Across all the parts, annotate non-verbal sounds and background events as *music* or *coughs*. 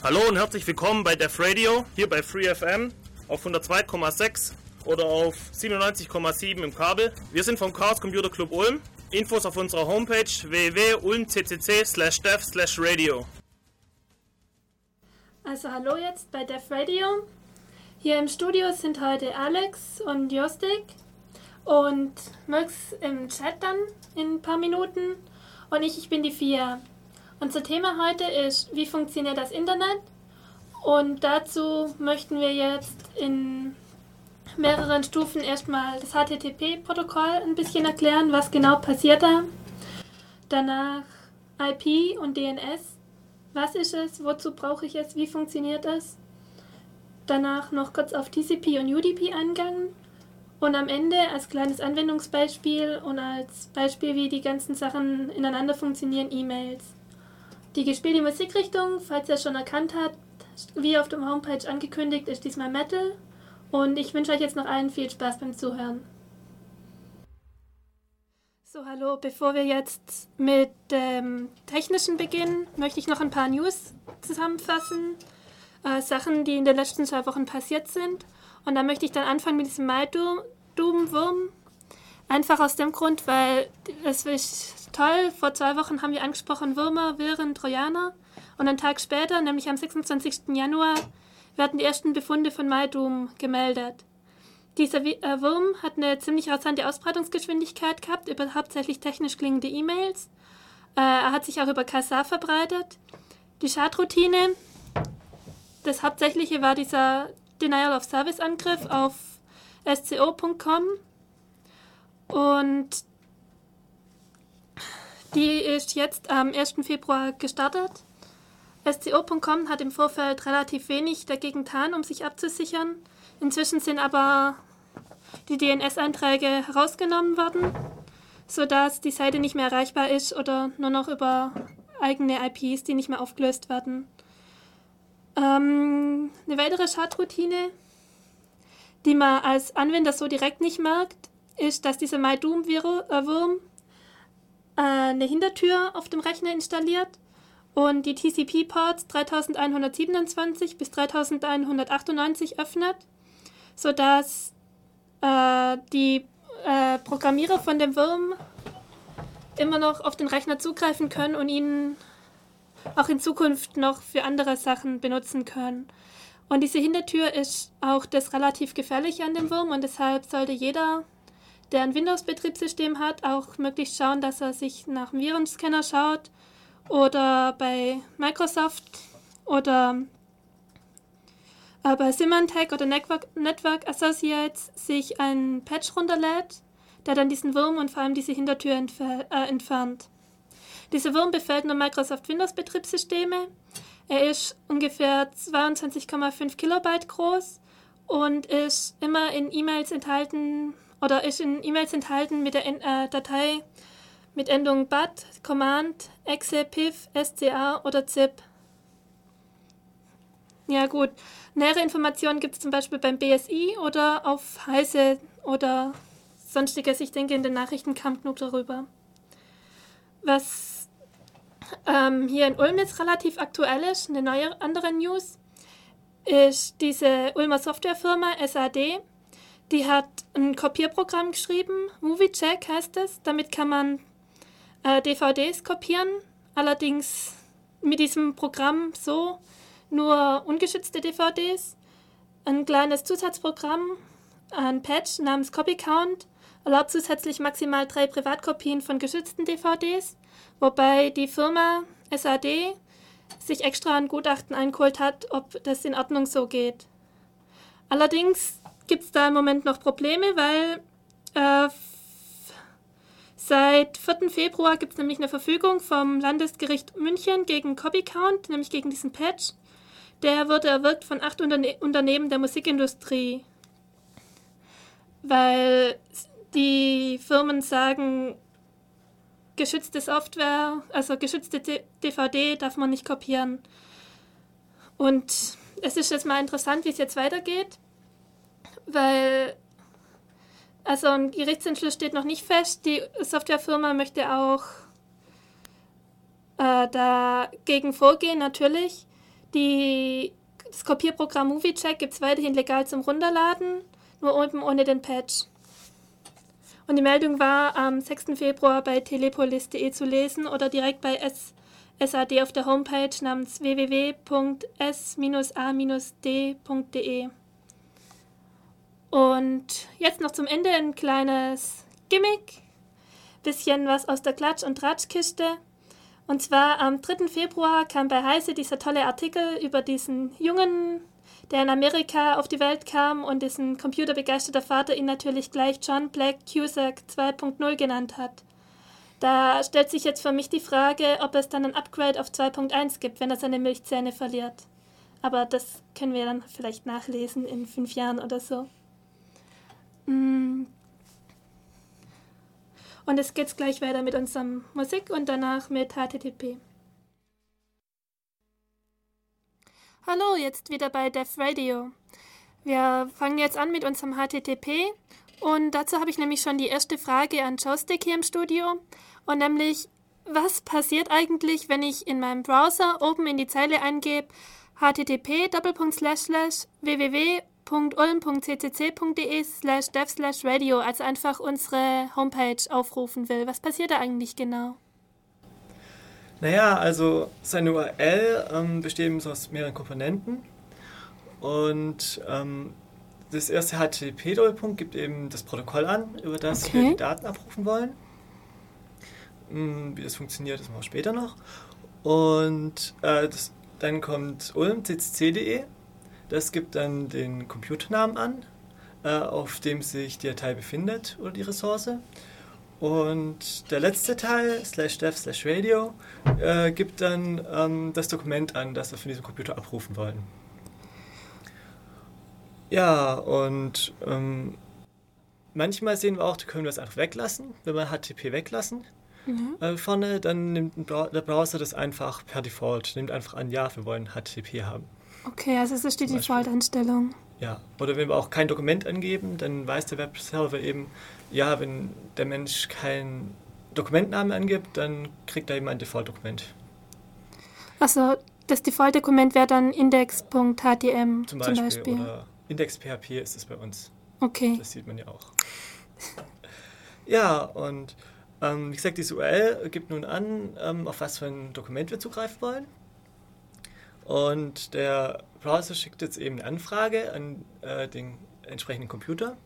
Hallo und herzlich willkommen bei Def Radio, hier bei FreeFM auf 102,6 oder auf 97,7 im Kabel. Wir sind vom Chaos Computer Club Ulm. Infos auf unserer Homepage www.ulmccc slash dev slash radio. Also hallo jetzt bei Def Radio. Hier im Studio sind heute Alex und Jostik und Max im Chat dann in ein paar Minuten und ich, ich bin die Vier. Unser Thema heute ist, wie funktioniert das Internet? Und dazu möchten wir jetzt in mehreren Stufen erstmal das HTTP-Protokoll ein bisschen erklären, was genau passiert da. Danach IP und DNS. Was ist es? Wozu brauche ich es? Wie funktioniert es? Danach noch kurz auf TCP und UDP eingehen. Und am Ende als kleines Anwendungsbeispiel und als Beispiel, wie die ganzen Sachen ineinander funktionieren, E-Mails. Die gespielte Musikrichtung, falls ihr es schon erkannt habt, wie auf dem Homepage angekündigt, ist diesmal Metal. Und ich wünsche euch jetzt noch allen viel Spaß beim Zuhören. So, hallo, bevor wir jetzt mit dem Technischen beginnen, möchte ich noch ein paar News zusammenfassen. Äh, Sachen, die in den letzten zwei Wochen passiert sind. Und da möchte ich dann anfangen mit diesem Mai-Doom-Wurm. Einfach aus dem Grund, weil es ist toll. Vor zwei Wochen haben wir angesprochen Würmer, Viren, Trojaner. Und einen Tag später, nämlich am 26. Januar, werden die ersten Befunde von Maidum gemeldet. Dieser äh, Wurm hat eine ziemlich rasante Ausbreitungsgeschwindigkeit gehabt über hauptsächlich technisch klingende E-Mails. Äh, er hat sich auch über Kazaa verbreitet. Die Schadroutine, das Hauptsächliche war dieser Denial of Service Angriff auf sco.com und die ist jetzt am 1. Februar gestartet. SCO.com hat im Vorfeld relativ wenig dagegen getan, um sich abzusichern. Inzwischen sind aber die DNS-Einträge herausgenommen worden, sodass die Seite nicht mehr erreichbar ist oder nur noch über eigene IPs, die nicht mehr aufgelöst werden. Ähm, eine weitere Schadroutine, die man als Anwender so direkt nicht merkt, ist, dass dieser MyDoom-Wurm äh, eine Hintertür auf dem Rechner installiert und die TCP-Ports 3127 bis 3198 öffnet, sodass äh, die äh, Programmierer von dem Wurm immer noch auf den Rechner zugreifen können und ihn auch in Zukunft noch für andere Sachen benutzen können. Und diese Hintertür ist auch das relativ gefährliche an dem Wurm und deshalb sollte jeder, der ein Windows-Betriebssystem hat, auch möglichst schauen, dass er sich nach dem Virenscanner schaut oder bei Microsoft oder äh, bei Symantec oder Network, Network Associates sich einen Patch runterlädt, der dann diesen Wurm und vor allem diese Hintertür entfer äh, entfernt. Dieser Wurm befällt nur Microsoft Windows Betriebssysteme. Er ist ungefähr 22,5 Kilobyte groß und ist immer in E-Mails enthalten oder ist in E-Mails enthalten mit der äh, Datei mit Endung BAT, Command, Exe, PIF, SCA oder ZIP. Ja gut, nähere Informationen gibt es zum Beispiel beim BSI oder auf Heise oder sonstiges. Ich denke, in den Nachrichten kam genug darüber. Was ähm, hier in Ulm jetzt relativ aktuell ist, eine neue andere News, ist diese Ulmer Softwarefirma SAD. Die hat ein Kopierprogramm geschrieben, MovieCheck heißt es. Damit kann man äh, DVDs kopieren, allerdings mit diesem Programm so nur ungeschützte DVDs. Ein kleines Zusatzprogramm, ein Patch namens CopyCount erlaubt zusätzlich maximal drei Privatkopien von geschützten DVDs wobei die Firma SAD sich extra ein Gutachten eingeholt hat, ob das in Ordnung so geht. Allerdings gibt es da im Moment noch Probleme, weil äh, seit 4. Februar gibt es nämlich eine Verfügung vom Landesgericht München gegen Copycount, nämlich gegen diesen Patch. Der wurde erwirkt von acht Unterne Unternehmen der Musikindustrie, weil die Firmen sagen, geschützte Software, also geschützte DVD darf man nicht kopieren. Und es ist jetzt mal interessant, wie es jetzt weitergeht, weil also ein Gerichtsentschluss steht noch nicht fest. Die Softwarefirma möchte auch äh, dagegen vorgehen, natürlich. Die, das Kopierprogramm MovieCheck gibt es weiterhin legal zum Runterladen, nur eben ohne den Patch. Und die Meldung war am 6. Februar bei telepolis.de zu lesen oder direkt bei S SAD auf der Homepage namens www.s-a-d.de. Und jetzt noch zum Ende ein kleines Gimmick, bisschen was aus der Klatsch- und Tratschkiste. Und zwar am 3. Februar kam bei Heise dieser tolle Artikel über diesen Jungen, der in Amerika auf die Welt kam und diesen computerbegeisterter Vater ihn natürlich gleich John Black Cusack 2.0 genannt hat. Da stellt sich jetzt für mich die Frage, ob es dann ein Upgrade auf 2.1 gibt, wenn er seine Milchzähne verliert. Aber das können wir dann vielleicht nachlesen in fünf Jahren oder so. Und es geht gleich weiter mit unserem Musik und danach mit HTTP. Hallo, jetzt wieder bei Def Radio. Wir fangen jetzt an mit unserem HTTP und dazu habe ich nämlich schon die erste Frage an Joystick hier im Studio und nämlich, was passiert eigentlich, wenn ich in meinem Browser oben in die Zeile eingebe http www.ulm.ccc.de slash dev slash radio, also einfach unsere Homepage aufrufen will. Was passiert da eigentlich genau? Naja, also seine URL ähm, besteht aus mehreren Komponenten und ähm, das erste HTTP-Doppelpunkt gibt eben das Protokoll an, über das okay. wir die Daten abrufen wollen. Hm, wie das funktioniert, das machen wir später noch. Und äh, das, dann kommt Ulm ccc.de, das gibt dann den Computernamen an, äh, auf dem sich die Datei befindet oder die Ressource. Und der letzte Teil, slash dev slash radio, äh, gibt dann ähm, das Dokument an, das wir von diesem Computer abrufen wollen. Ja, und ähm, manchmal sehen wir auch, da können wir es einfach weglassen, wenn wir HTTP weglassen. Mhm. Äh, vorne, dann nimmt der Browser das einfach per Default, nimmt einfach an, ja, wir wollen HTTP haben. Okay, also das ist die Default-Einstellung. Ja, oder wenn wir auch kein Dokument angeben, dann weiß der Webserver eben, ja, wenn der Mensch keinen Dokumentnamen angibt, dann kriegt er eben ein Default-Dokument. Also das Default-Dokument wäre dann index.htm zum Beispiel. Zum Beispiel. Oder index.php ist es bei uns. Okay. Das sieht man ja auch. *laughs* ja, und ähm, wie gesagt, diese URL gibt nun an, ähm, auf was für ein Dokument wir zugreifen wollen. Und der Browser schickt jetzt eben eine Anfrage an äh, den entsprechenden Computer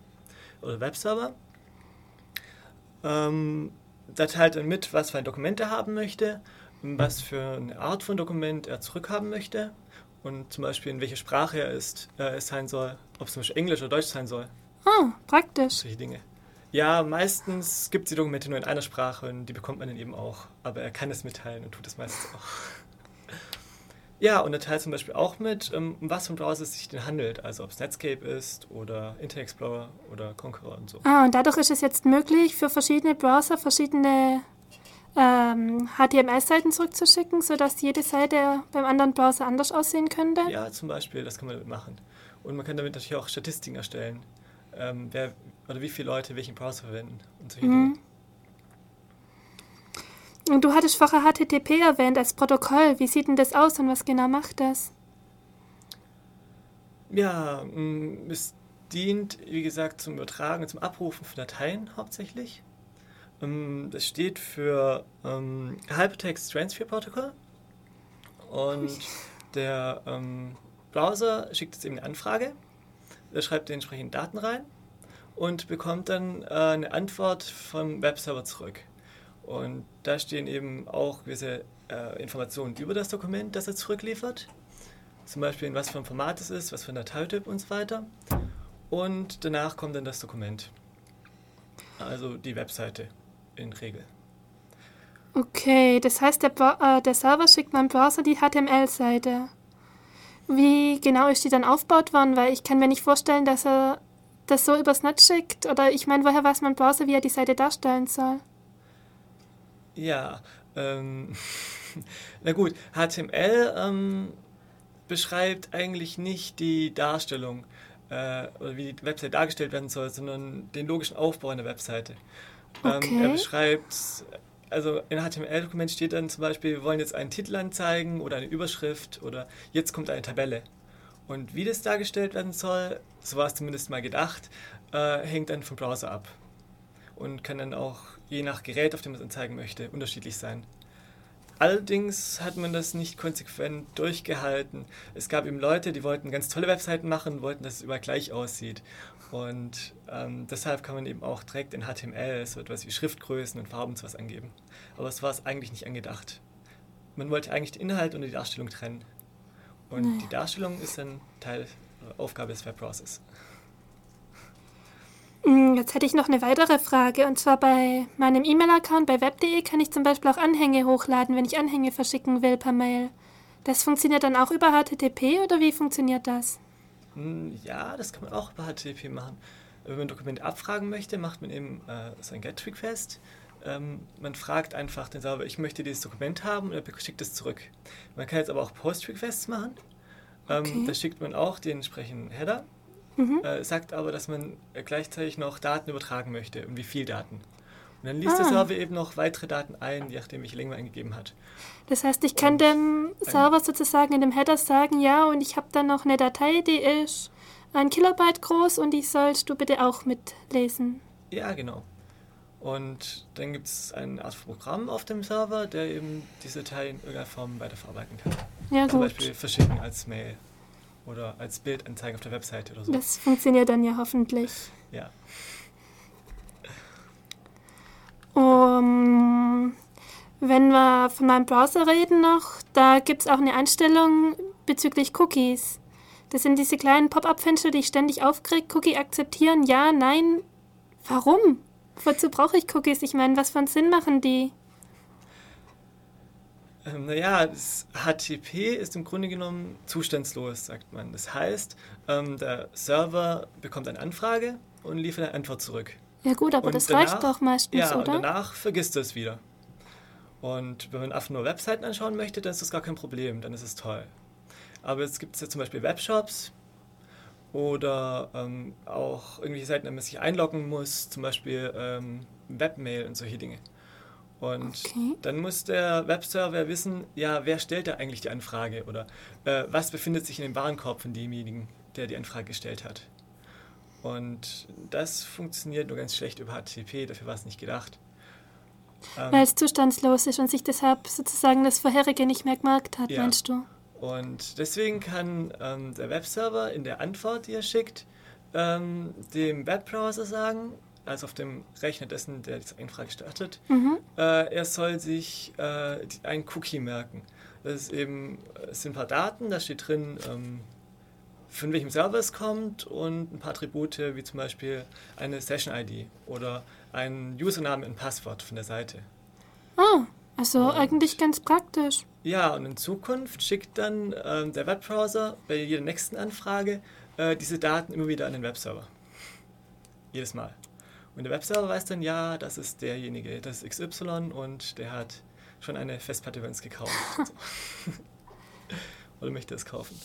oder Webserver. Ähm, da teilt er mit, was für ein Dokument er haben möchte, was für eine Art von Dokument er zurückhaben möchte und zum Beispiel in welcher Sprache er ist, äh, es sein soll, ob es zum Beispiel Englisch oder Deutsch sein soll. Oh, praktisch. Solche Dinge. Ja, meistens gibt es die Dokumente nur in einer Sprache und die bekommt man dann eben auch. Aber er kann es mitteilen und tut es meistens auch. Ja, und er teilt zum Beispiel auch mit, ähm, um was für ein Browser es sich denn handelt. Also ob es Netscape ist oder Internet Explorer oder Conqueror und so. Ah, und dadurch ist es jetzt möglich, für verschiedene Browser verschiedene ähm, HTML-Seiten zurückzuschicken, sodass jede Seite beim anderen Browser anders aussehen könnte? Ja, zum Beispiel, das kann man damit machen. Und man kann damit natürlich auch Statistiken erstellen, ähm, wer oder wie viele Leute welchen Browser verwenden und solche mhm. Dinge. Und du hattest vorher HTTP erwähnt als Protokoll. Wie sieht denn das aus und was genau macht das? Ja, mm, es dient, wie gesagt, zum Übertragen, zum Abrufen von Dateien hauptsächlich. Ähm, das steht für ähm, Hypertext Transfer Protocol. Und der ähm, Browser schickt jetzt eben eine Anfrage. Er schreibt die entsprechenden Daten rein und bekommt dann äh, eine Antwort vom Webserver zurück. Und da stehen eben auch gewisse äh, Informationen über das Dokument, das er zurückliefert. Zum Beispiel in was für ein Format es ist, was für ein Dateityp und so weiter. Und danach kommt dann das Dokument. Also die Webseite in Regel. Okay, das heißt, der, äh, der Server schickt meinem Browser die HTML-Seite. Wie genau ist die dann aufgebaut worden? Weil ich kann mir nicht vorstellen, dass er das so übers Netz schickt. Oder ich meine, woher weiß mein Browser, wie er die Seite darstellen soll? Ja, ähm, *laughs* na gut, HTML ähm, beschreibt eigentlich nicht die Darstellung äh, oder wie die Website dargestellt werden soll, sondern den logischen Aufbau einer Webseite. Ähm, okay. Ähm, er beschreibt also in HTML-Dokument steht dann zum Beispiel, wir wollen jetzt einen Titel anzeigen oder eine Überschrift oder jetzt kommt eine Tabelle. Und wie das dargestellt werden soll, so war es zumindest mal gedacht, äh, hängt dann vom Browser ab. Und kann dann auch je nach Gerät, auf dem man es anzeigen möchte, unterschiedlich sein. Allerdings hat man das nicht konsequent durchgehalten. Es gab eben Leute, die wollten ganz tolle Webseiten machen, wollten, dass es überall gleich aussieht. Und ähm, deshalb kann man eben auch direkt in HTML so etwas wie Schriftgrößen und Farben zu was angeben. Aber es war es eigentlich nicht angedacht. Man wollte eigentlich den Inhalt und die Darstellung trennen. Und die Darstellung ist dann Teil, äh, Aufgabe des Webbrowsers. Mm, jetzt hätte ich noch eine weitere Frage. Und zwar bei meinem E-Mail-Account bei web.de kann ich zum Beispiel auch Anhänge hochladen, wenn ich Anhänge verschicken will per Mail. Das funktioniert dann auch über HTTP oder wie funktioniert das? Hm, ja, das kann man auch über HTTP machen. Wenn man ein Dokument abfragen möchte, macht man eben äh, so ein GET-Request. Ähm, man fragt einfach den Server, ich möchte dieses Dokument haben und er schickt es zurück. Man kann jetzt aber auch Post-Requests machen. Ähm, okay. Da schickt man auch den entsprechenden Header mhm. äh, sagt aber, dass man gleichzeitig noch Daten übertragen möchte und wie viel Daten. Und dann liest ah. der Server eben noch weitere Daten ein, je nachdem, welche Länge man eingegeben hat. Das heißt, ich kann und dem Server sozusagen in dem Header sagen, ja, und ich habe dann noch eine Datei, die ist ein Kilobyte groß und die sollst du bitte auch mitlesen. Ja, genau. Und dann gibt es eine Art Programm auf dem Server, der eben diese Datei in irgendeiner Form weiterverarbeiten kann. Ja, Zum. Beispiel verschicken als Mail oder als Bildanzeige auf der Webseite oder so. Das funktioniert dann ja hoffentlich. Ja. Um, wenn wir von meinem Browser reden noch, da gibt es auch eine Einstellung bezüglich Cookies. Das sind diese kleinen Pop-up-Fenster, die ich ständig aufkriege. Cookie akzeptieren, ja, nein. Warum? Wozu brauche ich Cookies? Ich meine, was für einen Sinn machen die? Ähm, naja, das HTTP ist im Grunde genommen zustandslos, sagt man. Das heißt, ähm, der Server bekommt eine Anfrage und liefert eine Antwort zurück. Ja gut, aber und das danach, reicht doch meistens, ja, oder? Ja, und danach vergisst er es wieder. Und wenn man einfach nur Webseiten anschauen möchte, dann ist das gar kein Problem, dann ist es toll. Aber jetzt gibt es ja zum Beispiel Webshops oder ähm, auch irgendwelche Seiten, an man sich einloggen muss, zum Beispiel ähm, Webmail und solche Dinge. Und okay. dann muss der Webserver wissen, ja, wer stellt da eigentlich die Anfrage oder äh, was befindet sich in dem Warenkorb von demjenigen, der die Anfrage gestellt hat. Und das funktioniert nur ganz schlecht über HTTP, dafür war es nicht gedacht. Ähm, Weil es zustandslos ist und sich deshalb sozusagen das vorherige nicht mehr gemerkt hat, ja. meinst du? Und deswegen kann ähm, der Webserver in der Antwort, die er schickt, ähm, dem Webbrowser sagen, als auf dem Rechner dessen, der die Anfrage startet, mhm. äh, er soll sich äh, einen Cookie merken. Das ist eben, es sind ein paar Daten, da steht drin, ähm, von welchem Server es kommt und ein paar Attribute, wie zum Beispiel eine Session-ID oder ein Username und Passwort von der Seite. Ah, also und, eigentlich ganz praktisch. Ja, und in Zukunft schickt dann ähm, der Webbrowser bei jeder nächsten Anfrage äh, diese Daten immer wieder an den Webserver. Jedes Mal. Und der Webserver weiß dann, ja, das ist derjenige, das ist XY und der hat schon eine Festplatte bei uns gekauft. *laughs* Oder möchte es kaufen.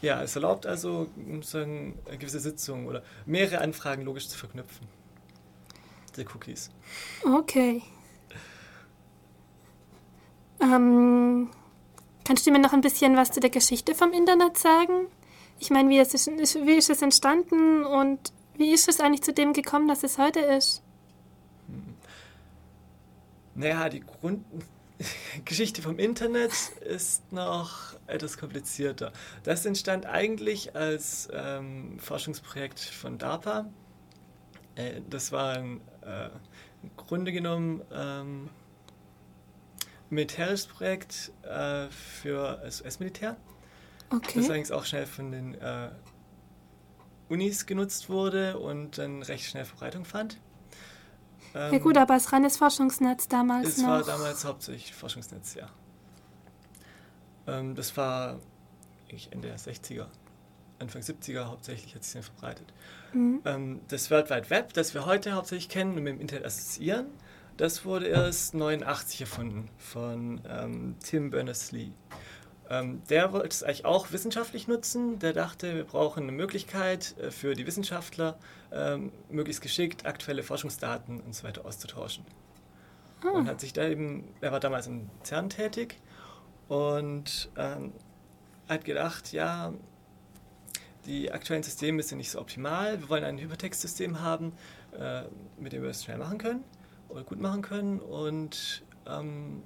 Ja, es erlaubt also eine gewisse Sitzungen oder mehrere Anfragen logisch zu verknüpfen. Die Cookies. Okay. Ähm, kannst du mir noch ein bisschen was zu der Geschichte vom Internet sagen? Ich meine, wie, ist, wie ist es entstanden und wie ist es eigentlich zu dem gekommen, dass es heute ist? Naja, die Grundgeschichte *laughs* vom Internet ist noch etwas komplizierter. Das entstand eigentlich als ähm, Forschungsprojekt von DARPA. Äh, das war ein, äh, im Grunde genommen ähm, militärisches Projekt äh, für das US-Militär. Okay. Das allerdings auch schnell von den äh, Unis genutzt wurde und dann recht schnell Verbreitung fand. Ähm, ja gut, aber als reines Forschungsnetz damals es noch. Es war damals hauptsächlich Forschungsnetz, ja. Ähm, das war Ende der 60er, Anfang 70er hauptsächlich hat sich dann verbreitet. Mhm. Ähm, das World Wide Web, das wir heute hauptsächlich kennen und mit dem Internet assoziieren, das wurde erst 89 erfunden von ähm, Tim Berners-Lee. Ähm, der wollte es eigentlich auch wissenschaftlich nutzen. Der dachte, wir brauchen eine Möglichkeit äh, für die Wissenschaftler, ähm, möglichst geschickt aktuelle Forschungsdaten und so weiter auszutauschen. Ah. Und hat sich da eben, er war damals in CERN tätig und ähm, hat gedacht, ja, die aktuellen Systeme sind nicht so optimal. Wir wollen ein Hypertext-System haben, äh, mit dem wir es schnell machen können oder gut machen können. Und ähm,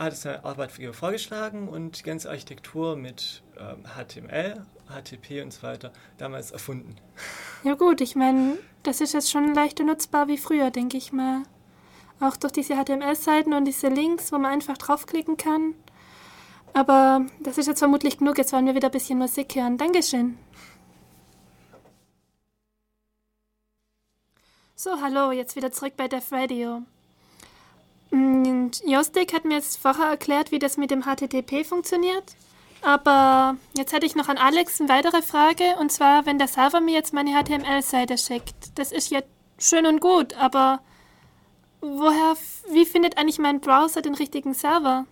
hat es eine Arbeitgeber vorgeschlagen und die ganze Architektur mit ähm, HTML, HTTP und so weiter damals erfunden. *laughs* Ja gut, ich meine, das ist jetzt schon leichter nutzbar wie früher, denke ich mal. Auch durch diese HTML-Seiten und diese Links, wo man einfach draufklicken kann. Aber das ist jetzt vermutlich genug. Jetzt wollen wir wieder ein bisschen Musik hören. Dankeschön. So, hallo, jetzt wieder zurück bei Def Radio. Mm, Jostik hat mir jetzt vorher erklärt, wie das mit dem HTTP funktioniert. Aber jetzt hätte ich noch an Alex eine weitere Frage. Und zwar, wenn der Server mir jetzt meine HTML-Seite schickt. Das ist ja schön und gut, aber woher, wie findet eigentlich mein Browser den richtigen Server?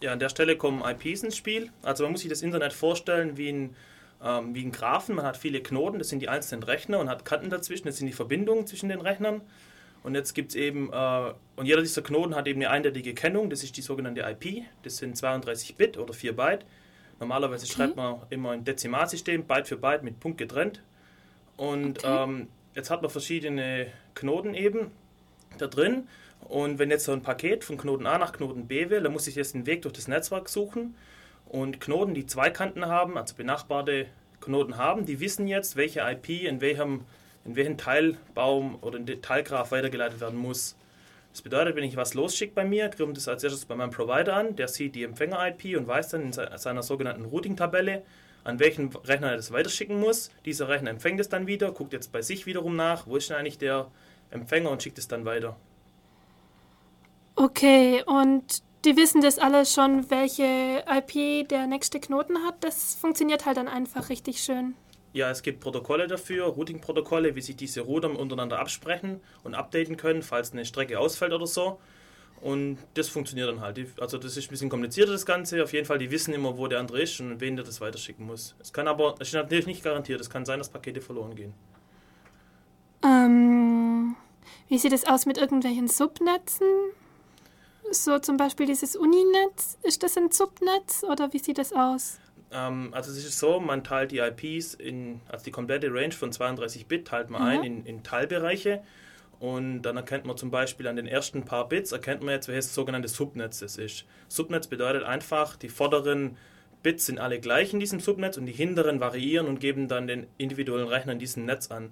Ja, an der Stelle kommen IPs ins Spiel. Also man muss sich das Internet vorstellen wie ein, ähm, wie ein Graphen. Man hat viele Knoten, das sind die einzelnen Rechner und hat Kanten dazwischen, das sind die Verbindungen zwischen den Rechnern. Und jetzt gibt es eben, äh, und jeder dieser Knoten hat eben eine eindeutige Kennung, das ist die sogenannte IP. Das sind 32 Bit oder 4 Byte. Normalerweise okay. schreibt man immer ein Dezimalsystem, Byte für Byte mit Punkt getrennt. Und okay. ähm, jetzt hat man verschiedene Knoten eben da drin. Und wenn jetzt so ein Paket von Knoten A nach Knoten B will, dann muss ich jetzt den Weg durch das Netzwerk suchen. Und Knoten, die zwei Kanten haben, also benachbarte Knoten haben, die wissen jetzt, welche IP in welchem, in welchen Teilbaum oder in den Teilgraph weitergeleitet werden muss. Das bedeutet, wenn ich was losschicke bei mir, kommt es als erstes bei meinem Provider an, der sieht die Empfänger-IP und weiß dann in seiner sogenannten Routing-Tabelle, an welchen Rechner er das weiterschicken muss. Dieser Rechner empfängt es dann wieder, guckt jetzt bei sich wiederum nach, wo ist denn eigentlich der Empfänger und schickt es dann weiter. Okay, und die wissen das alles schon, welche IP der nächste Knoten hat. Das funktioniert halt dann einfach richtig schön. Ja, es gibt Protokolle dafür, Routing-Protokolle, wie sich diese Router untereinander absprechen und updaten können, falls eine Strecke ausfällt oder so. Und das funktioniert dann halt. Also das ist ein bisschen komplizierter, das Ganze. Auf jeden Fall, die wissen immer, wo der andere ist und wen der das weiterschicken muss. Es kann aber, es ist natürlich nicht garantiert, es kann sein, dass Pakete verloren gehen. Ähm, wie sieht es aus mit irgendwelchen Subnetzen? So zum Beispiel dieses Uninetz, ist das ein Subnetz oder wie sieht das aus? Ähm, also es ist so, man teilt die IPs in, also die komplette Range von 32 Bit teilt man mhm. ein in, in Teilbereiche und dann erkennt man zum Beispiel an den ersten paar Bits, erkennt man jetzt, welches sogenannte Subnetz das ist. Subnetz bedeutet einfach, die vorderen Bits sind alle gleich in diesem Subnetz und die hinteren variieren und geben dann den individuellen Rechner in diesem Netz an.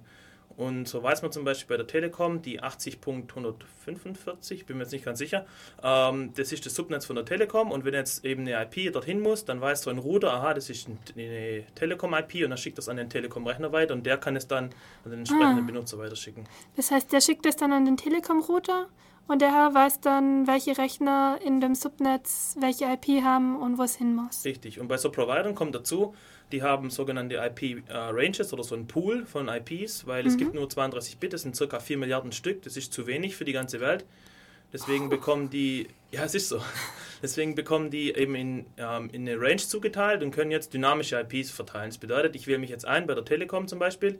Und so weiß man zum Beispiel bei der Telekom, die 80.145, bin mir jetzt nicht ganz sicher, ähm, das ist das Subnetz von der Telekom und wenn jetzt eben eine IP dorthin muss, dann weiß so ein Router, aha, das ist eine Telekom-IP und dann schickt das an den Telekom-Rechner weiter und der kann es dann an den entsprechenden ah. Benutzer weiterschicken. Das heißt, der schickt es dann an den Telekom-Router und der weiß dann, welche Rechner in dem Subnetz welche IP haben und wo es hin muss. Richtig. Und bei so Providern kommt dazu, die haben sogenannte IP-Ranges äh, oder so ein Pool von IPs, weil mhm. es gibt nur 32 Bit, das sind circa 4 Milliarden Stück, das ist zu wenig für die ganze Welt. Deswegen bekommen die, ja, es ist so, *laughs* deswegen bekommen die eben in, ähm, in eine Range zugeteilt und können jetzt dynamische IPs verteilen. Das bedeutet, ich wähle mich jetzt ein bei der Telekom zum Beispiel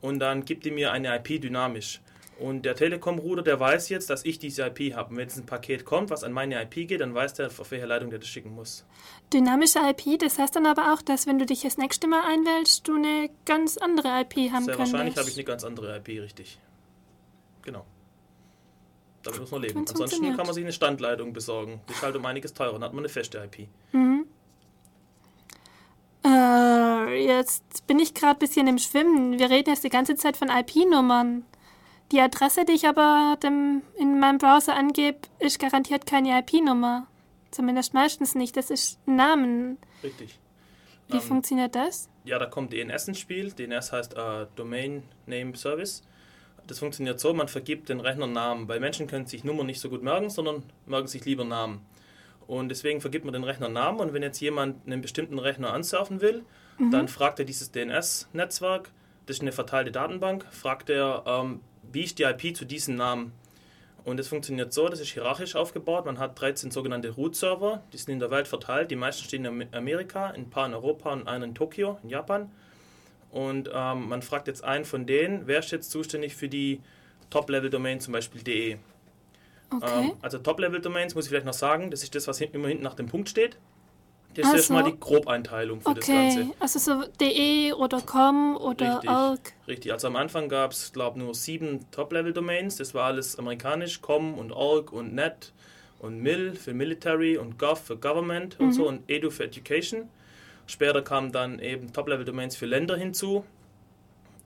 und dann gibt die mir eine IP dynamisch. Und der Telekom-Router, der weiß jetzt, dass ich diese IP habe. Und wenn jetzt ein Paket kommt, was an meine IP geht, dann weiß der, auf welche Leitung der das schicken muss. Dynamische IP, das heißt dann aber auch, dass wenn du dich das nächste Mal einwählst, du eine ganz andere IP haben Sehr könntest. wahrscheinlich habe ich eine ganz andere IP, richtig. Genau. Damit muss man leben. Ansonsten kann man sich eine Standleitung besorgen. Die ist halt um einiges teurer. Dann hat man eine feste IP. Mhm. Äh, jetzt bin ich gerade ein bisschen im Schwimmen. Wir reden jetzt die ganze Zeit von IP-Nummern. Die Adresse, die ich aber dem, in meinem Browser angebe, ist garantiert keine IP-Nummer. Zumindest meistens nicht. Das ist ein Namen. Richtig. Wie ähm, funktioniert das? Ja, da kommt DNS ins Spiel. DNS heißt uh, Domain Name Service. Das funktioniert so, man vergibt den Rechner Namen. Weil Menschen können sich Nummern nicht so gut merken, sondern merken sich lieber Namen. Und deswegen vergibt man den Rechner Namen. Und wenn jetzt jemand einen bestimmten Rechner ansurfen will, mhm. dann fragt er dieses DNS-Netzwerk, das ist eine verteilte Datenbank, fragt er, ähm, wie ist die IP zu diesem Namen? Und es funktioniert so, das ist hierarchisch aufgebaut. Man hat 13 sogenannte Root-Server, die sind in der Welt verteilt. Die meisten stehen in Amerika, ein paar in Europa und einen in Tokio, in Japan. Und ähm, man fragt jetzt einen von denen, wer ist jetzt zuständig für die Top-Level-Domain, zum Beispiel DE. Okay. Ähm, also Top-Level-Domains muss ich vielleicht noch sagen, das ist das, was immer hinten nach dem Punkt steht. Das ist erstmal so. die Grobeinteilung für das okay, Ganze. also so de oder com oder Richtig. org. Richtig, also am Anfang gab es, glaube ich, nur sieben Top-Level-Domains. Das war alles amerikanisch, com und org und net und mil für Military und gov für Government und so und edu für Education. Später kamen dann eben Top-Level-Domains für Länder hinzu,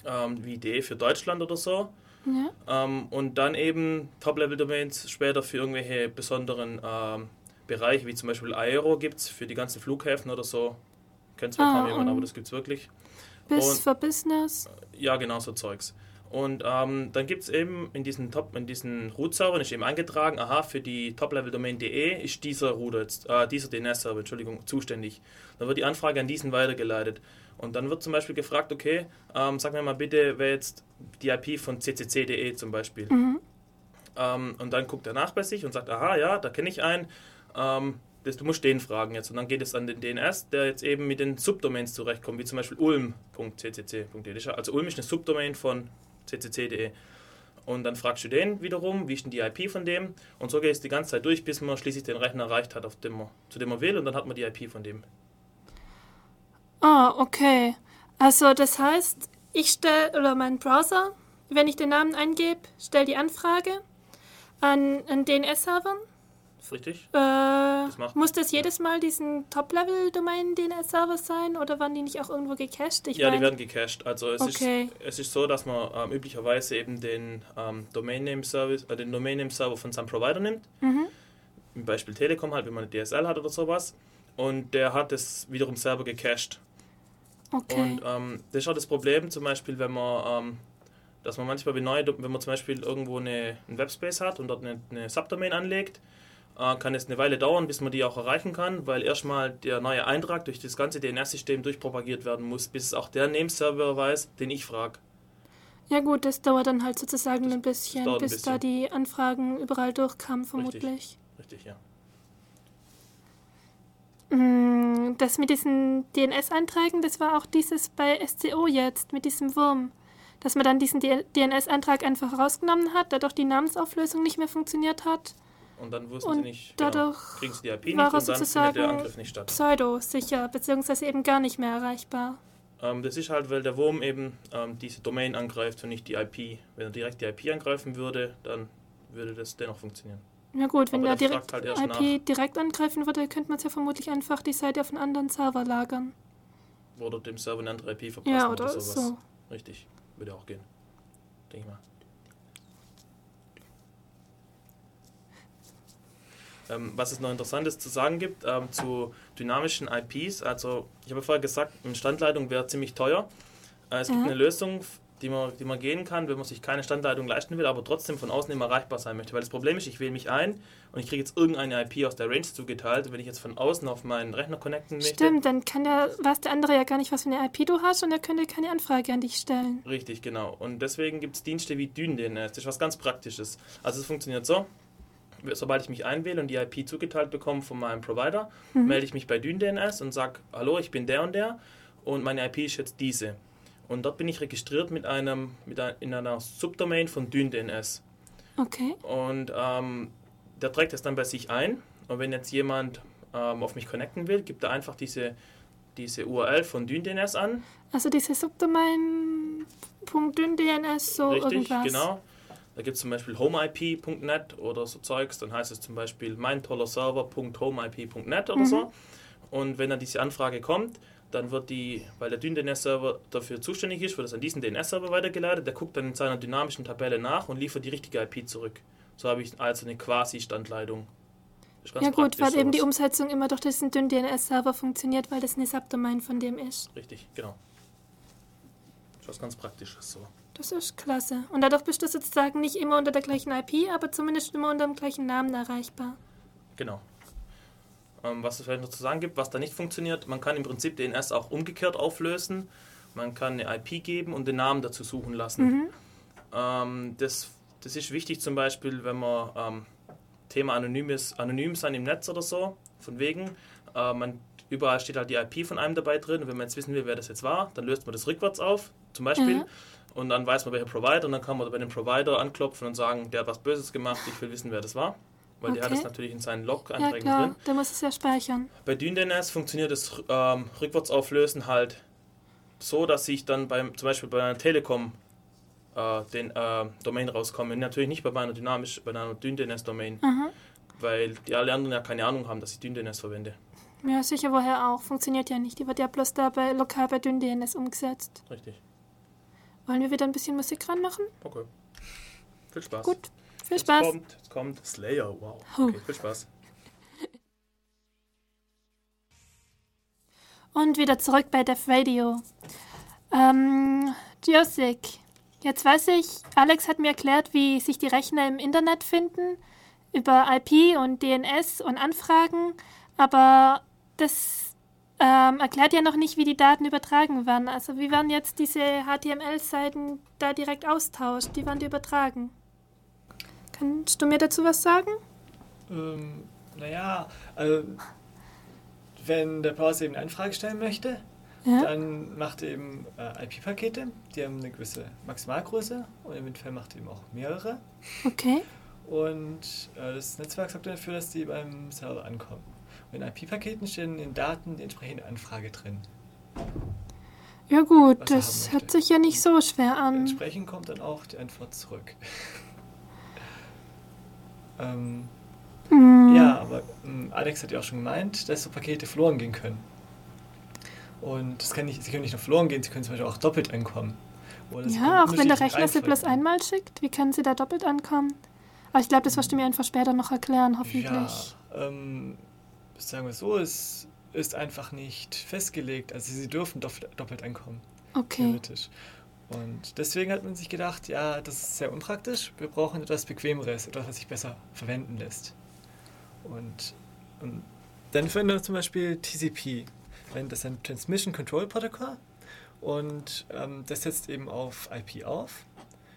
ähm, wie de für Deutschland oder so. Ja. Ähm, und dann eben Top-Level-Domains später für irgendwelche besonderen ähm, Bereiche, wie zum Beispiel Aero gibt es für die ganzen Flughäfen oder so. Kennt zwar Ah, kaum jemand, aber das gibt es wirklich. Bis Und- für Business. Ja, genau so Zeugs. Und ähm, dann gibt es eben in diesen Top, in diesen Root-Servern ist eben eingetragen, aha, für die Top-Level-Domain.de ist dieser Router jetzt, äh, dieser DNS-Server, Entschuldigung, zuständig. Dann wird die Anfrage an diesen weitergeleitet. Und dann wird zum Beispiel gefragt, okay, ähm, sag mir mal bitte, wer jetzt die IP von ccc.de zum Beispiel. Ähm, und dann guckt er nach bei sich und sagt, aha, ja, da kenne ich einen. Ähm, das, du musst den fragen jetzt. Und dann geht es an den DNS, der jetzt eben mit den Subdomains zurechtkommt, wie zum Beispiel ulm.ccc.de. Also Ulm ist eine Subdomain von ccc.de. Und dann fragst du den wiederum, wie ist denn die IP von dem? Und so geht es die ganze Zeit durch, bis man schließlich den Rechner erreicht hat, auf dem man, zu dem man will. Und dann hat man die IP von dem. Ah, okay. Also das heißt, ich stelle, oder mein Browser, wenn ich den Namen eingebe, stelle die Anfrage an einen DNS-Servern. Ist richtig? Äh, macht- muss das jedes Mal diesen Top-Level-Domain-DNS-Server sein oder waren die nicht auch irgendwo gecached? Ich ja, die mein- werden gecached. Also es, Okay. ist, es ist so, dass man ähm, üblicherweise eben den ähm, Domain Name Service, äh, den Domain Name Server von seinem Provider nimmt. Mhm. Im Beispiel Telekom halt, wenn man eine DSL hat oder sowas. Und der hat es wiederum selber gecached. Okay. Und ähm, das ist auch das Problem, zum Beispiel, wenn man, ähm, dass man manchmal bei neue, wenn man zum Beispiel irgendwo eine, einen Webspace hat und dort eine, eine Subdomain anlegt, kann es eine Weile dauern, bis man die auch erreichen kann, weil erstmal der neue Eintrag durch das ganze DNS-System durchpropagiert werden muss, bis es auch der Nameserver weiß, den ich frage. ja gut, das dauert dann halt sozusagen ein bisschen, dauert ein bis da bisschen. die Anfragen überall durchkamen, vermutlich. Richtig, ja. Mm, Das mit diesen DNS-Einträgen, das war auch dieses bei SCO jetzt, mit diesem Wurm. Dass man dann diesen DNS-Eintrag einfach rausgenommen hat, dadurch die Namensauflösung nicht mehr funktioniert hat. Und dann wussten Und sie nicht, dadurch genau, kriegen sie die IP war nicht er und dann findet der Angriff nicht statt. Pseudo-sicher, beziehungsweise eben gar nicht mehr erreichbar. Ähm, das ist halt, weil der Wurm eben ähm, diese Domain angreift und nicht die IP. Wenn er direkt die IP angreifen würde, dann würde das dennoch funktionieren. Ja gut, wenn er direkt halt IP direkt angreifen würde, könnte man es ja vermutlich einfach die Seite auf einen anderen Server lagern. Oder dem Server eine andere IP verpassen Ja, oder oder sowas. so. Richtig, würde auch gehen. Denke ich mal. Ähm, was es noch Interessantes zu sagen gibt ähm, zu dynamischen IPs, also ich habe vorher gesagt, eine Standleitung wäre ziemlich teuer. Äh, es gibt Ja. eine Lösung, die man, die man gehen kann, wenn man sich keine Standleitung leisten will, aber trotzdem von außen immer erreichbar sein möchte. Weil das Problem ist, ich wähle mich ein und ich kriege jetzt irgendeine IP aus der Range zugeteilt. Wenn ich jetzt von außen auf meinen Rechner connecten möchte, Stimmt, dann kann der, weiß der andere ja gar nicht, was für eine IP du hast und er könnte keine Anfrage an dich stellen. Richtig, genau. Und deswegen gibt es Dienste wie DynDNS. Das ist was ganz Praktisches. Also es funktioniert so. Sobald ich mich einwähle und die IP zugeteilt bekomme von meinem Provider, melde ich mich bei DynDNS und sage, hallo, ich bin der und der und meine IP ist jetzt diese. Und dort bin ich registriert mit einem, mit ein, in einer Subdomain von DynDNS. Okay. Und ähm, der trägt das dann bei sich ein. Und wenn jetzt jemand ähm, auf mich connecten will, gibt er einfach diese, diese URL von DynDNS an Also diese Subdomain.dyn.dns, so Richtig, irgendwas. genau. Da gibt es zum Beispiel homeip.net oder so Zeugs. Dann heißt es zum Beispiel mein toller Server.homeip.net oder so. Und wenn dann diese Anfrage kommt, dann wird die, weil der DynDNS-Server dafür zuständig ist, wird es an diesen DNS-Server weitergeleitet. Der guckt dann in seiner dynamischen Tabelle nach und liefert die richtige IP zurück. So habe ich also eine Quasi-Standleitung. Das Ja gut, weil eben die sowas. Umsetzung immer durch diesen dünnen DNS-Server funktioniert, weil das eine Subdomain von dem ist. Richtig, genau. Das ist was ganz Praktisches so. Das ist klasse. Und dadurch bist du sozusagen nicht immer unter der gleichen IP, aber zumindest immer unter dem gleichen Namen erreichbar. Genau. Ähm, was es vielleicht noch zu sagen gibt, was da nicht funktioniert, man kann im Prinzip DNS auch umgekehrt auflösen. Man kann eine IP geben und den Namen dazu suchen lassen. Ähm, das, das ist wichtig zum Beispiel, wenn man ähm, Thema anonymes, anonym sein im Netz oder so, von wegen, äh, man, überall steht halt die IP von einem dabei drin und wenn man jetzt wissen will, wer das jetzt war, dann löst man das rückwärts auf, zum Beispiel. Ja. Und dann weiß man, welcher Provider und dann kann man bei dem Provider anklopfen und sagen, der hat was Böses gemacht, ich will wissen, wer das war. Weil der hat Okay. es natürlich in seinen Ja, Log-Einträgen klar, drin. der muss es ja speichern. Bei DynDNS funktioniert das ähm, Rückwärtsauflösen halt so, dass ich dann beim, zum Beispiel bei einer Telekom äh, den äh, Domain rauskomme. Natürlich nicht bei meiner dynamisch, bei einer DynDNS-Domain, weil die alle anderen ja keine Ahnung haben, dass ich DynDNS verwende. Ja, sicher woher auch. Funktioniert ja nicht. Die wird ja bloß da bei, lokal bei DynDNS umgesetzt. Richtig. Wollen wir wieder ein bisschen Musik ranmachen? Okay. Viel Spaß. Gut, viel Jetzt Spaß. kommt, jetzt kommt Slayer, wow. Okay, viel Spaß. *laughs* Und wieder zurück bei Def Radio. Ähm, Josik, jetzt weiß ich, Alex hat mir erklärt, wie sich die Rechner im Internet finden, über IP und DNS und Anfragen, aber das ähm, erklärt ja noch nicht, wie die Daten übertragen werden. Also wie werden jetzt diese HTML-Seiten da direkt austauscht? Die werden die übertragen. Kannst du mir dazu was sagen? Ähm, naja, also, wenn der Browser eben eine Anfrage stellen möchte, Ja. dann macht er eben äh, IP-Pakete, die haben eine gewisse Maximalgröße und im Fall macht er eben auch mehrere. Okay. Und äh, das Netzwerk sorgt dafür, dass die beim Server ankommen. In IP-Paketen stehen in den Daten die entsprechende Anfrage drin. Ja gut, das hört sich ja nicht so schwer an. Entsprechend kommt dann auch die Antwort zurück. *laughs* ähm, Hm. Ja, aber ähm, Alex hat ja auch schon gemeint, dass so Pakete verloren gehen können. Und das kann nicht, sie können nicht nur verloren gehen, sie können zum Beispiel auch doppelt ankommen. Ja, auch wenn der Rechner sie bloß einmal schickt, wie können sie da doppelt ankommen? Aber ich glaube, das wirst du mir einfach später noch erklären, hoffentlich. Ja, ähm, sagen wir so, es ist einfach nicht festgelegt. Also sie dürfen doppelt, ankommen, Okay. theoretisch. Und deswegen hat man sich gedacht, ja, das ist sehr unpraktisch. Wir brauchen etwas Bequemeres, etwas, was sich besser verwenden lässt. Und, und dann verwenden wir zum Beispiel TCP. Das ist ein Transmission Control Protocol und ähm, das setzt eben auf IP auf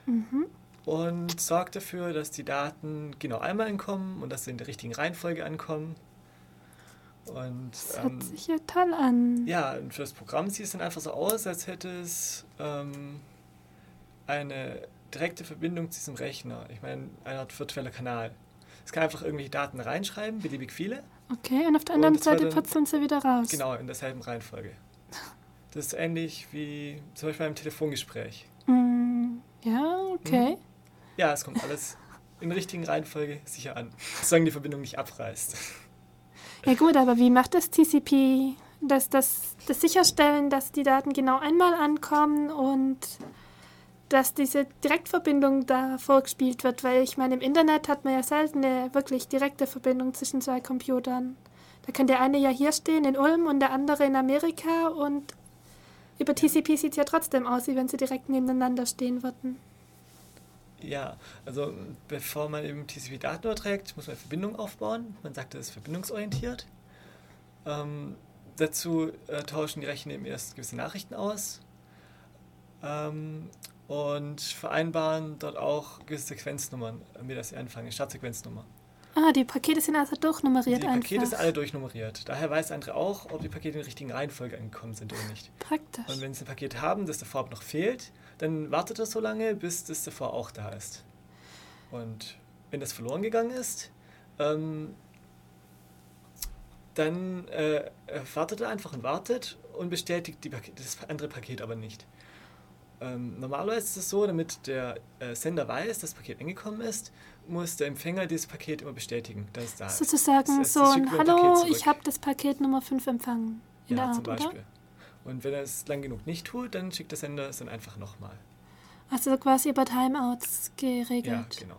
Mhm. und sorgt dafür, dass die Daten genau einmal ankommen und dass sie in der richtigen Reihenfolge ankommen. Und Das ähm, hört sich ja toll an. ja, und für das Programm sieht es dann einfach so aus, als hätte es ähm, eine direkte Verbindung zu diesem Rechner. Ich meine, eine Art virtueller Kanal. Es kann einfach irgendwelche Daten reinschreiben, beliebig viele, Okay, und auf der anderen Seite putzeln sie wieder raus. genau in derselben Reihenfolge. Das ist ähnlich wie zum Beispiel beim Telefongespräch. Mm, ja, okay. Ja, es kommt alles in der richtigen Reihenfolge sicher an, solange die Verbindung nicht abreißt. Ja gut, aber wie macht das TCP? Das, das, das sicherstellen, dass die Daten genau einmal ankommen und dass diese Direktverbindung da vorgespielt wird, weil ich meine, im Internet hat man ja selten eine wirklich direkte Verbindung zwischen zwei Computern. Da kann der eine ja hier stehen in Ulm und der andere in Amerika und über TCP sieht es ja trotzdem aus, wie wenn sie direkt nebeneinander stehen würden. Ja, also bevor man eben TCP-Daten überträgt, muss man eine Verbindung aufbauen. Man sagt, das ist verbindungsorientiert. Ähm, dazu äh, tauschen die Rechner eben erst gewisse Nachrichten aus ähm, und vereinbaren dort auch gewisse Sequenznummern, mit der sie anfangen, eine Startsequenznummer. Ah, die Pakete sind also durchnummeriert die einfach. Pakete sind alle durchnummeriert. Daher weiß der andere auch, ob die Pakete in der richtigen Reihenfolge angekommen sind oder nicht. Praktisch. Und wenn sie ein Paket haben, das davor noch fehlt, dann wartet er so lange, bis das davor auch da ist. Und wenn das verloren gegangen ist, ähm, dann äh, äh, wartet er einfach und wartet und bestätigt die Paket, das andere Paket aber nicht. Ähm, normalerweise ist es so, damit der äh, Sender weiß, dass das Paket angekommen ist, muss der Empfänger dieses Paket immer bestätigen, dass es da ist. Sozusagen Das heißt, so ein Hallo, ich habe das Paket Nummer 5 empfangen. In ja, der zum Art, Beispiel. oder? Und wenn er es lang genug nicht tut, dann schickt der Sender es dann einfach nochmal. Also quasi über Timeouts Ja, geregelt. genau.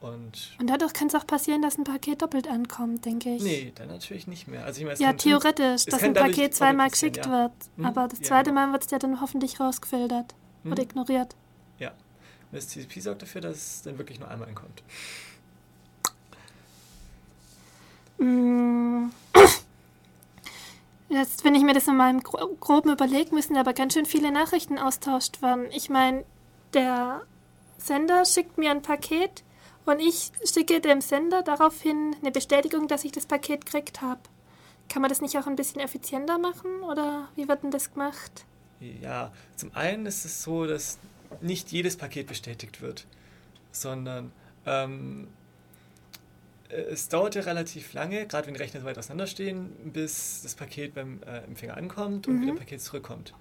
Und Und dadurch kann es auch passieren, dass ein Paket doppelt ankommt, denke ich. nee, dann natürlich nicht mehr. Also ich meine, Ja, theoretisch, dass ein Paket zweimal geschickt ja. wird. Mhm, Aber das ja, zweite genau. Mal wird es ja dann hoffentlich rausgefiltert Mhm. oder ignoriert. Ja. Und das TCP sorgt dafür, dass es dann wirklich nur einmal ankommt. Jetzt, wenn ich mir das in meinem Gro Groben überlege, müssen aber ganz schön viele Nachrichten austauscht werden. Ich meine, der Sender schickt mir ein Paket und ich schicke dem Sender daraufhin eine Bestätigung, dass ich das Paket gekriegt habe. Kann man das nicht auch ein bisschen effizienter machen oder wie wird denn das gemacht? Ja, zum einen ist es so, dass nicht jedes Paket bestätigt wird, sondern ähm, es dauert ja relativ lange, gerade wenn die Rechner so weit auseinanderstehen, bis das Paket beim äh, Empfänger ankommt und mhm. wieder Paket zurückkommt.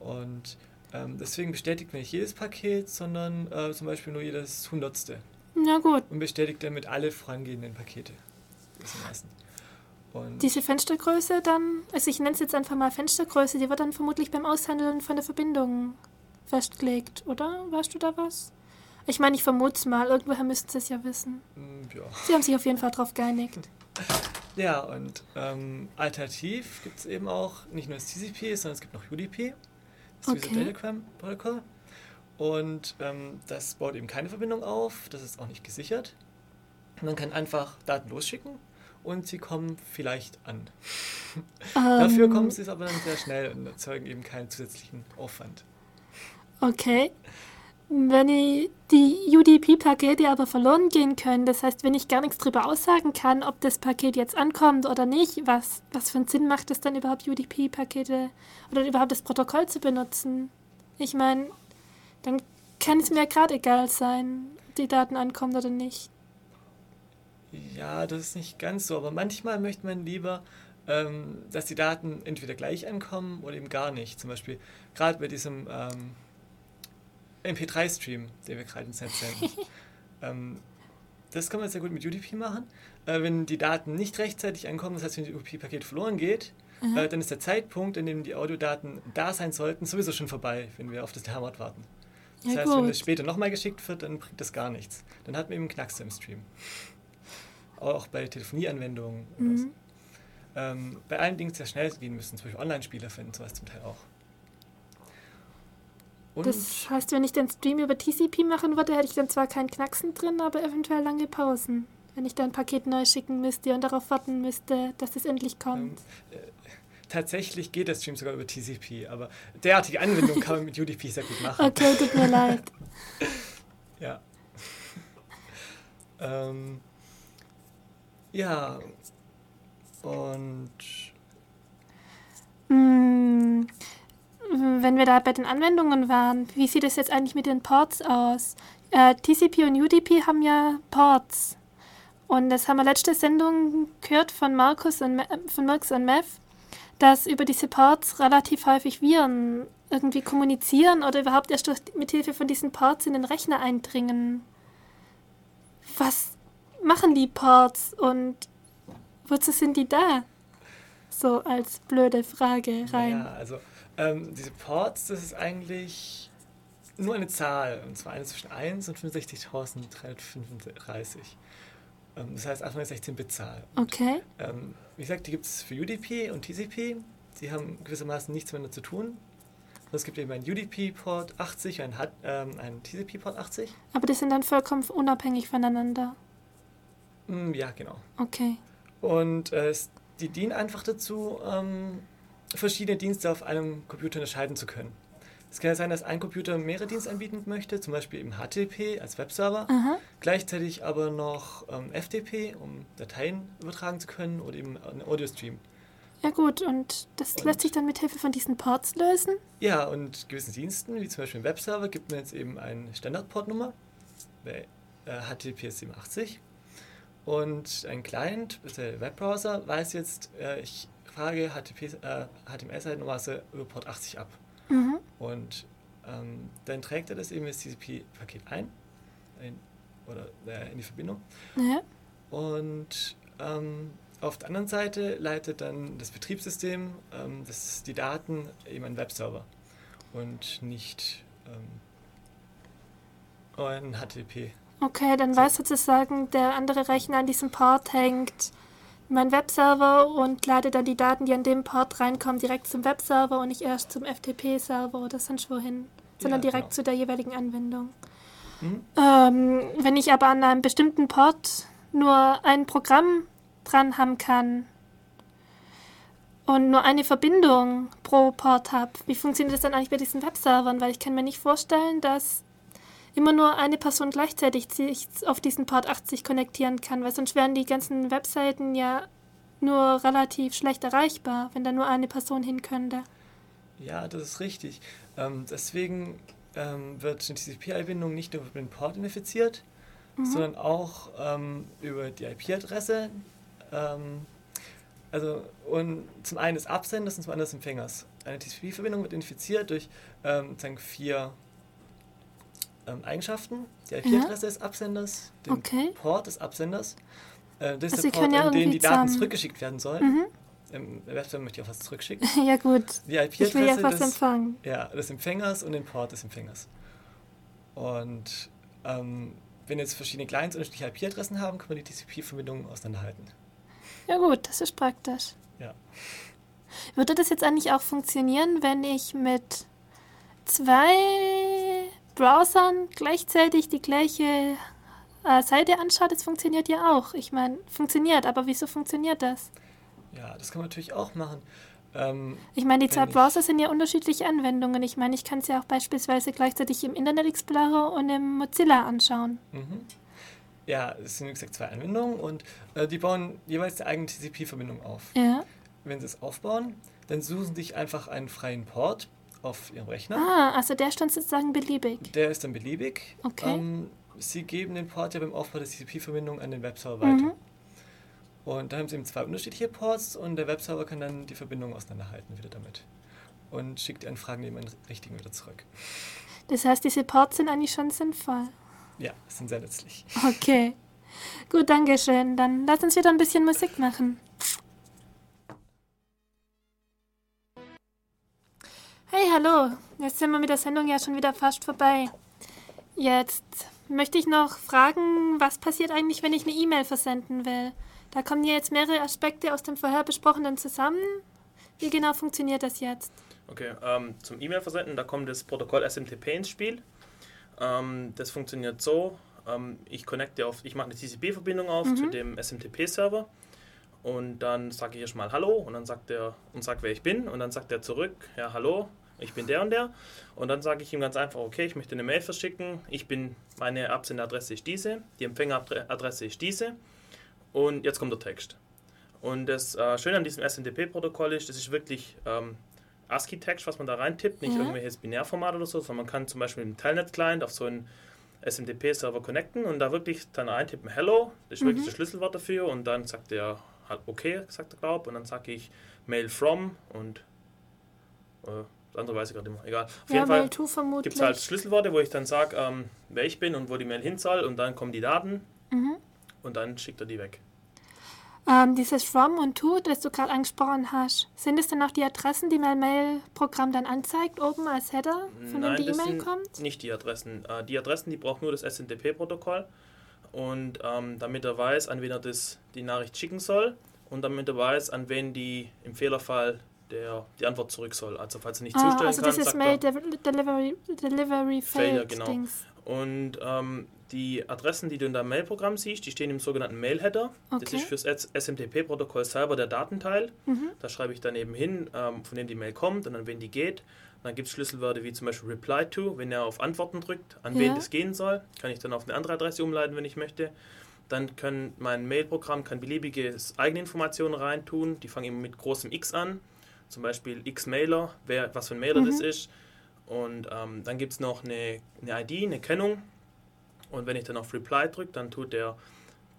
Und ähm, deswegen bestätigt man nicht jedes Paket, sondern äh, zum Beispiel nur jedes Hundertste. Na gut. Und bestätigt damit alle vorangehenden Pakete. Und Diese Fenstergröße dann, also ich nenne es jetzt einfach mal Fenstergröße, die wird dann vermutlich beim Aushandeln von der Verbindung festgelegt, oder? Weißt du da was? Ich meine, ich vermute es mal, irgendwoher müssten sie es ja wissen. Mm, ja. Sie haben sich auf jeden Fall darauf geeinigt. *laughs* Ja, und ähm, alternativ gibt es eben auch nicht nur das TCP, sondern es gibt noch UDP, das okay. User Datagram Protocol. Und ähm, das baut eben keine Verbindung auf, das ist auch nicht gesichert. Man kann einfach Daten losschicken und sie kommen vielleicht an. Um. *laughs* Dafür kommen sie aber dann sehr schnell und erzeugen eben keinen zusätzlichen Aufwand. Okay. Wenn ich die UDP-Pakete aber verloren gehen können, das heißt, wenn ich gar nichts darüber aussagen kann, ob das Paket jetzt ankommt oder nicht, was, was für einen Sinn macht es dann überhaupt, UDP-Pakete oder überhaupt das Protokoll zu benutzen? Ich meine, dann kann es mir gerade egal sein, ob die Daten ankommen oder nicht. Ja, das ist nicht ganz so, aber manchmal möchte man lieber, ähm, dass die Daten entweder gleich ankommen oder eben gar nicht. Zum Beispiel gerade bei diesem ähm, MP3-Stream, den wir gerade ins Netz senden. *laughs* ähm, das kann man sehr gut mit UDP machen. Äh, wenn die Daten nicht rechtzeitig ankommen, das heißt, wenn das UDP-Paket verloren geht, mhm. äh, dann ist der Zeitpunkt, in dem die Audiodaten da sein sollten, sowieso schon vorbei, wenn wir auf das Termot warten. Das ja, heißt, gut. wenn das später nochmal geschickt wird, dann bringt das gar nichts. Dann hat man eben Knacks im Stream. Auch bei Telefonieanwendungen. Mhm. So. Ähm, bei allen Dingen sehr schnell gehen müssen, zum Beispiel Online-Spieler finden sowas zum Teil auch. Und das heißt, wenn ich den Stream über TCP machen würde, hätte ich dann zwar keinen Knacksen drin, aber eventuell lange Pausen. Wenn ich dann ein Paket neu schicken müsste und darauf warten müsste, dass es endlich kommt. Ähm, äh, tatsächlich geht der Stream sogar über TCP, aber derartige Anwendungen kann man mit UDP sehr gut machen. Okay, tut mir leid. *laughs* ja. ähm, ja. Und. Mm, wenn wir da bei den Anwendungen waren, wie sieht es jetzt eigentlich mit den Ports aus? Äh, TCP und UDP haben ja Ports. Und das haben wir letzte Sendung gehört von Markus und von Markus und Mev, dass über diese Ports relativ häufig Viren irgendwie kommunizieren oder überhaupt erst durch, mit Hilfe von diesen Ports in den Rechner eindringen. Was machen die Ports und wozu sind die da? So als blöde Frage rein. Ja, also ähm, diese Ports, das ist eigentlich nur eine Zahl, und zwar eine zwischen 1 und 65.335. Ähm, das heißt einfach eine 16-Bit-Zahl. Okay. Ähm, wie gesagt, die gibt es für UDP und TCP. Die haben gewissermaßen nichts miteinander zu tun. Es gibt eben einen UDP-Port 80 und einen, ähm, einen TCP-Port 80. Aber die sind dann vollkommen unabhängig voneinander. Mm, ja, genau. Okay. Und äh, die dienen einfach dazu, ähm, verschiedene Dienste auf einem Computer unterscheiden zu können. Es kann ja sein, dass ein Computer mehrere Dienste anbieten möchte, zum Beispiel eben HTTP als Webserver, Aha. gleichzeitig aber noch ähm, FTP, um Dateien übertragen zu können oder eben einen Audio-Stream. Ja gut, und das und lässt sich dann mit Hilfe von diesen Ports lösen? Ja, und gewissen Diensten, wie zum Beispiel im Webserver, gibt man jetzt eben eine Standardportnummer bei äh, HTTPS 87 und ein Client, der Webbrowser, weiß jetzt, äh, ich frage HTTP, äh, HTML-Seite normalerweise über Port 80 ab. Mhm. Und ähm, dann trägt er das eben ins TCP-Paket ein, ein, oder äh, in die Verbindung. Ja. Und ähm, auf der anderen Seite leitet dann das Betriebssystem ähm, das, die Daten eben an Webserver und nicht ähm, an HTTP. Okay, dann so. weiß sozusagen der andere Rechner an diesem Port hängt mein Webserver und lade dann die Daten, die an dem Port reinkommen, direkt zum Webserver und nicht erst zum FTP-Server oder sonst wohin, sondern ja, direkt genau. zu der jeweiligen Anwendung. Mhm. Ähm, wenn ich aber an einem bestimmten Port nur ein Programm dran haben kann und nur eine Verbindung pro Port habe, wie funktioniert das dann eigentlich bei diesen Webservern? Weil ich kann mir nicht vorstellen, dass immer nur eine Person gleichzeitig sich auf diesen Port 80 konnektieren kann, weil sonst wären die ganzen Webseiten ja nur relativ schlecht erreichbar, wenn da nur eine Person hin könnte. Ja, das ist richtig. Ähm, deswegen ähm, wird eine TCP-Einbindung nicht nur über den Port identifiziert, mhm. sondern auch ähm, über die IP-Adresse. Ähm, also und zum einen des Absenders und zum anderen des Empfängers. Eine TCP-Verbindung wird identifiziert durch ähm, vier ähm, Eigenschaften. Die IP-Adresse ja. des Absenders, den okay. Port des Absenders. Äh, das ist also der Port, ja in den die Daten zurückgeschickt werden sollen. Mhm. Im Webserver möchte ich auch was zurückschicken. *laughs* ja gut. Die IP-Adresse ich will ja was des, empfangen. Ja, des Empfängers und den Port des Empfängers. Und ähm, wenn jetzt verschiedene Clients unterschiedliche IP-Adressen haben, kann man die TCP-Verbindungen auseinanderhalten. Ja gut, das ist praktisch. Ja. Würde das jetzt eigentlich auch funktionieren, wenn ich mit zwei Browsern gleichzeitig die gleiche äh, Seite anschaue? Das funktioniert ja auch. Ich meine, funktioniert, aber wieso funktioniert das? Ja, das kann man natürlich auch machen. Ähm, ich meine, die zwei Browser sind ja unterschiedliche Anwendungen. Ich meine, ich kann es ja auch beispielsweise gleichzeitig im Internet Explorer und im Mozilla anschauen. Mhm. Ja, es sind wie gesagt zwei Anwendungen und äh, die bauen jeweils eine eigene TCP-Verbindung auf. Ja. Wenn sie es aufbauen, dann suchen sie sich einfach einen freien Port auf ihrem Rechner. Ah, also der stand sozusagen beliebig. Der ist dann beliebig. Okay. Ähm, sie geben den Port ja beim Aufbau der TCP-Verbindung an den Webserver weiter. Mhm. Und da haben sie eben zwei unterschiedliche Ports und der Webserver kann dann die Verbindung auseinanderhalten wieder damit. Und schickt die Anfragen eben an den richtigen wieder zurück. Das heißt, diese Ports sind eigentlich schon sinnvoll. Ja, sind sehr nützlich. Okay. Gut, danke schön. Dann lass uns wieder ein bisschen Musik machen. Hallo. Jetzt sind wir mit der Sendung ja schon wieder fast vorbei. Jetzt möchte ich noch fragen, was passiert eigentlich, wenn ich eine E-Mail versenden will? Da kommen ja jetzt mehrere Aspekte aus dem vorher besprochenen zusammen. Wie genau funktioniert das jetzt? Okay, ähm, zum E-Mail versenden, da kommt das Protokoll SMTP ins Spiel. Ähm, das funktioniert so, ähm, ich connecte auf, ich mache eine TCP-Verbindung auf mhm. zu dem SMTP-Server und dann sage ich erstmal Hallo und dann sagt er und sagt, wer ich bin und dann sagt er zurück, ja Hallo, ich bin der und der. Und dann sage ich ihm ganz einfach, okay, ich möchte eine Mail verschicken. Ich bin, meine Absenderadresse ist diese, die Empfängeradresse ist diese. Und jetzt kommt der Text. Und das äh, Schöne an diesem SNTP-Protokoll ist, das ist wirklich ähm, ASCII-Text, was man da reintippt, nicht mhm. irgendwelches Binärformat oder so, sondern man kann zum Beispiel mit dem Telnet-Client auf so einen SMTP-Server connecten und da wirklich dann eintippen Hello, das ist mhm. wirklich das Schlüsselwort dafür und dann sagt er halt okay, sagt er glaub und dann sage ich Mail from und äh, das andere weiß ich gerade immer. Egal. Auf ja, jeden Fall gibt es halt Schlüsselworte, wo ich dann sage, ähm, wer ich bin und wo die Mail hin soll und dann kommen die Daten mhm. und dann schickt er die weg. Ähm, dieses From und To, das du gerade angesprochen hast, sind es dann auch die Adressen, die mein Mail-Programm dann anzeigt, oben als Header, von Nein, dem die E-Mail kommt? Nicht die Adressen. Äh, die Adressen, die braucht nur das SNTP-Protokoll. Und ähm, damit er weiß, an wen er das, die Nachricht schicken soll und damit er weiß, an wen die im Fehlerfall der die Antwort zurück soll. Also falls er nicht ah, zustellen also kann, dieses Mail Delivery, Delivery Failure, genau. Dings. Und ähm, die Adressen, die du in deinem Mail-Programm siehst, die stehen im sogenannten Mail-Header. Okay. Das ist fürs SMTP-Protokoll selber der Datenteil. Mhm. Da schreibe ich dann eben hin, ähm, von dem die Mail kommt und an wen die geht. Dann gibt es Schlüsselwörter wie zum Beispiel Reply to, wenn er auf Antworten drückt, an ja. wen das gehen soll. Kann ich dann auf eine andere Adresse umleiten, wenn ich möchte. Dann kann mein Mail-Programm kann beliebige eigene Informationen reintun. Die fangen immer mit großem X an zum Beispiel X-Mailer, wer, was für ein Mailer mhm. das ist. Und ähm, dann gibt es noch eine, eine ID, eine Kennung. Und wenn ich dann auf Reply drücke, dann tut der,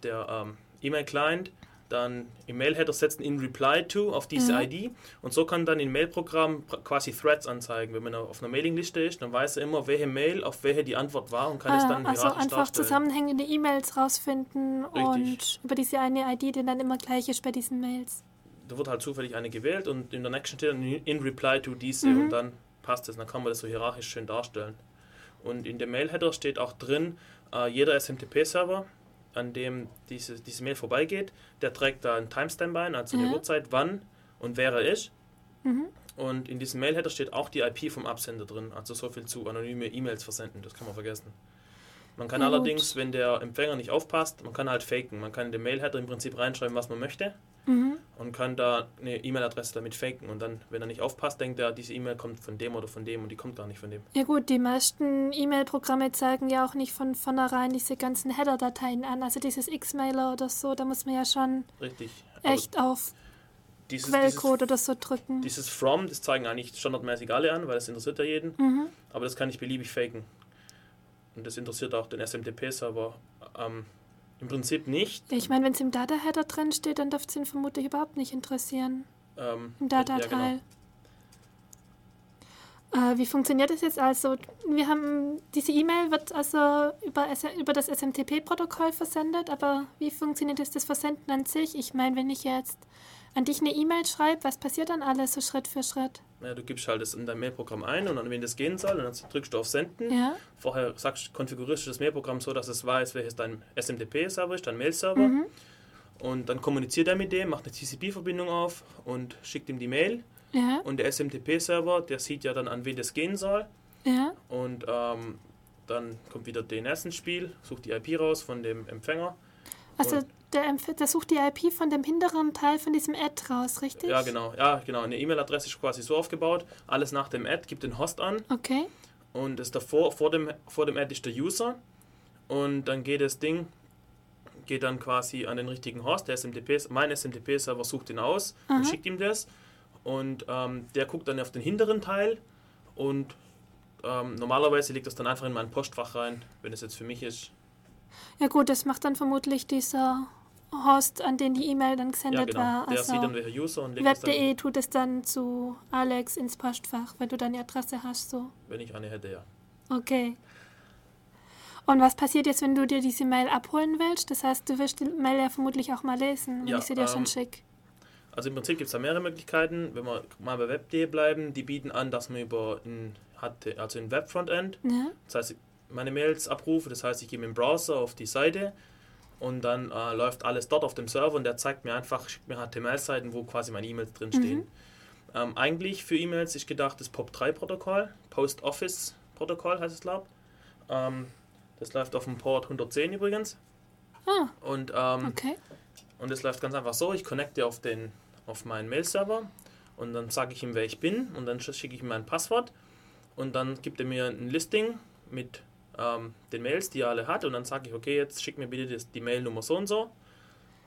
der ähm, E-Mail-Client dann im Mail-Header setzen in Reply to auf diese mhm. ID. Und so kann dann im Mail-Programm quasi Threads anzeigen. Wenn man auf einer Mailingliste ist, dann weiß er immer, welche Mail auf welche die Antwort war und kann ah, es dann Also einfach darstellen. zusammenhängende E-Mails rausfinden Richtig. und über diese eine ID, die dann immer gleich ist bei diesen Mails da wird halt zufällig eine gewählt und in der nächsten steht dann in reply to diese mhm. und dann passt es. Dann kann man das so hierarchisch schön darstellen. Und in dem Mail-Header steht auch drin, äh, jeder SMTP-Server, an dem diese, diese Mail vorbeigeht, der trägt da ein Timestamp ein, also eine Uhrzeit, wann und wer er ist. Mhm. Und in diesem Mail-Header steht auch die IP vom Absender drin, also so viel zu anonyme E-Mails versenden, das kann man vergessen. Man kann ja, allerdings, wenn der Empfänger nicht aufpasst, man kann halt faken. Man kann in den Mail-Header im Prinzip reinschreiben, was man möchte mhm. und kann da eine E-Mail-Adresse damit faken. Und dann, wenn er nicht aufpasst, denkt er, diese E-Mail kommt von dem oder von dem und die kommt gar nicht von dem. Ja gut, die meisten E-Mail-Programme zeigen ja auch nicht von vornherein diese ganzen Header-Dateien an. Also dieses X-Mailer oder so, da muss man ja schon Richtig. echt auf dieses, Quellcode oder so drücken. dieses From, das zeigen eigentlich standardmäßig alle an, weil das interessiert ja jeden. Mhm. Aber das kann ich beliebig faken. Und das interessiert auch den SMTP-Server ähm, im Prinzip nicht. Ich meine, wenn es im Data-Header drin steht, dann dürfte es ihn vermutlich überhaupt nicht interessieren. Ähm, Im ja, Data-Teil. genau. Äh, wie funktioniert das jetzt also? Wir haben diese E-Mail wird also über, über das SMTP-Protokoll versendet, aber wie funktioniert jetzt das Versenden an sich? Ich meine, wenn ich jetzt an dich eine E-Mail schreibe, was passiert dann alles so Schritt für Schritt? Ja, du gibst halt das in dein Mailprogramm ein und an wen das gehen soll und dann drückst du auf Senden. Ja, Vorher sagst, konfigurierst du das Mailprogramm so, dass es weiß, welches dein SMTP-Server ist, dein Mail-Server. Mhm. Und dann kommuniziert er mit dem, macht eine TCP-Verbindung auf und schickt ihm die Mail. ja, Und der SMTP-Server, der sieht ja dann, an wen das gehen soll. ja. Und ähm, dann kommt wieder DNS ins Spiel, sucht die IP raus von dem Empfänger. Also der, der sucht die IP von dem hinteren Teil von diesem Ad raus, richtig? Ja, genau. Ja, genau. Eine E-Mail-Adresse ist quasi so aufgebaut. Alles nach dem Ad gibt den Host an. Okay. Und das davor, vor dem, vor dem Ad ist der User. Und dann geht das Ding, geht dann quasi an den richtigen Host. Der SMTP, mein SMTP-Server sucht ihn aus und Aha. schickt ihm das. Und ähm, der guckt dann auf den hinteren Teil. Und ähm, normalerweise legt das dann einfach in mein Postfach rein, wenn es jetzt für mich ist. Ja gut, das macht dann vermutlich dieser Host, an den die E-Mail dann Ja, gesendet genau. war. Der Also sieht dann, welcher User und legt Web.de tut es dann zu Alex ins Postfach, wenn du deine Adresse hast, so. wenn ich eine hätte, ja. Okay. Und was passiert jetzt, wenn du dir diese Mail abholen willst? Das heißt, du wirst die Mail ja vermutlich auch mal lesen, wenn Ja, ich sie dir schon ähm, schicke. Also im Prinzip gibt es da mehrere Möglichkeiten. Wenn wir mal bei Web.de bleiben, die bieten an, dass man über ein, also ein Web-Frontend, Ja? das heißt, meine Mails abrufe, das heißt, ich gehe mit dem Browser auf die Seite und dann äh, läuft alles dort auf dem Server und der zeigt mir einfach, schickt mir HTML-Seiten, wo quasi meine E-Mails drinstehen. Mhm. Ähm, eigentlich für E-Mails ist gedacht das POP3-Protokoll, Post Office-Protokoll heißt es, glaube ähm, Das läuft auf dem Port 110 übrigens. Ah, Und ähm, okay. und es läuft ganz einfach so, ich connecte auf, den, auf meinen Mail-Server und dann sage ich ihm, wer ich bin und dann schicke ich ihm mein Passwort und dann gibt er mir ein Listing mit ähm, den Mails, die er alle hat und dann sage ich, okay, jetzt schick mir bitte das, die Mailnummer so und so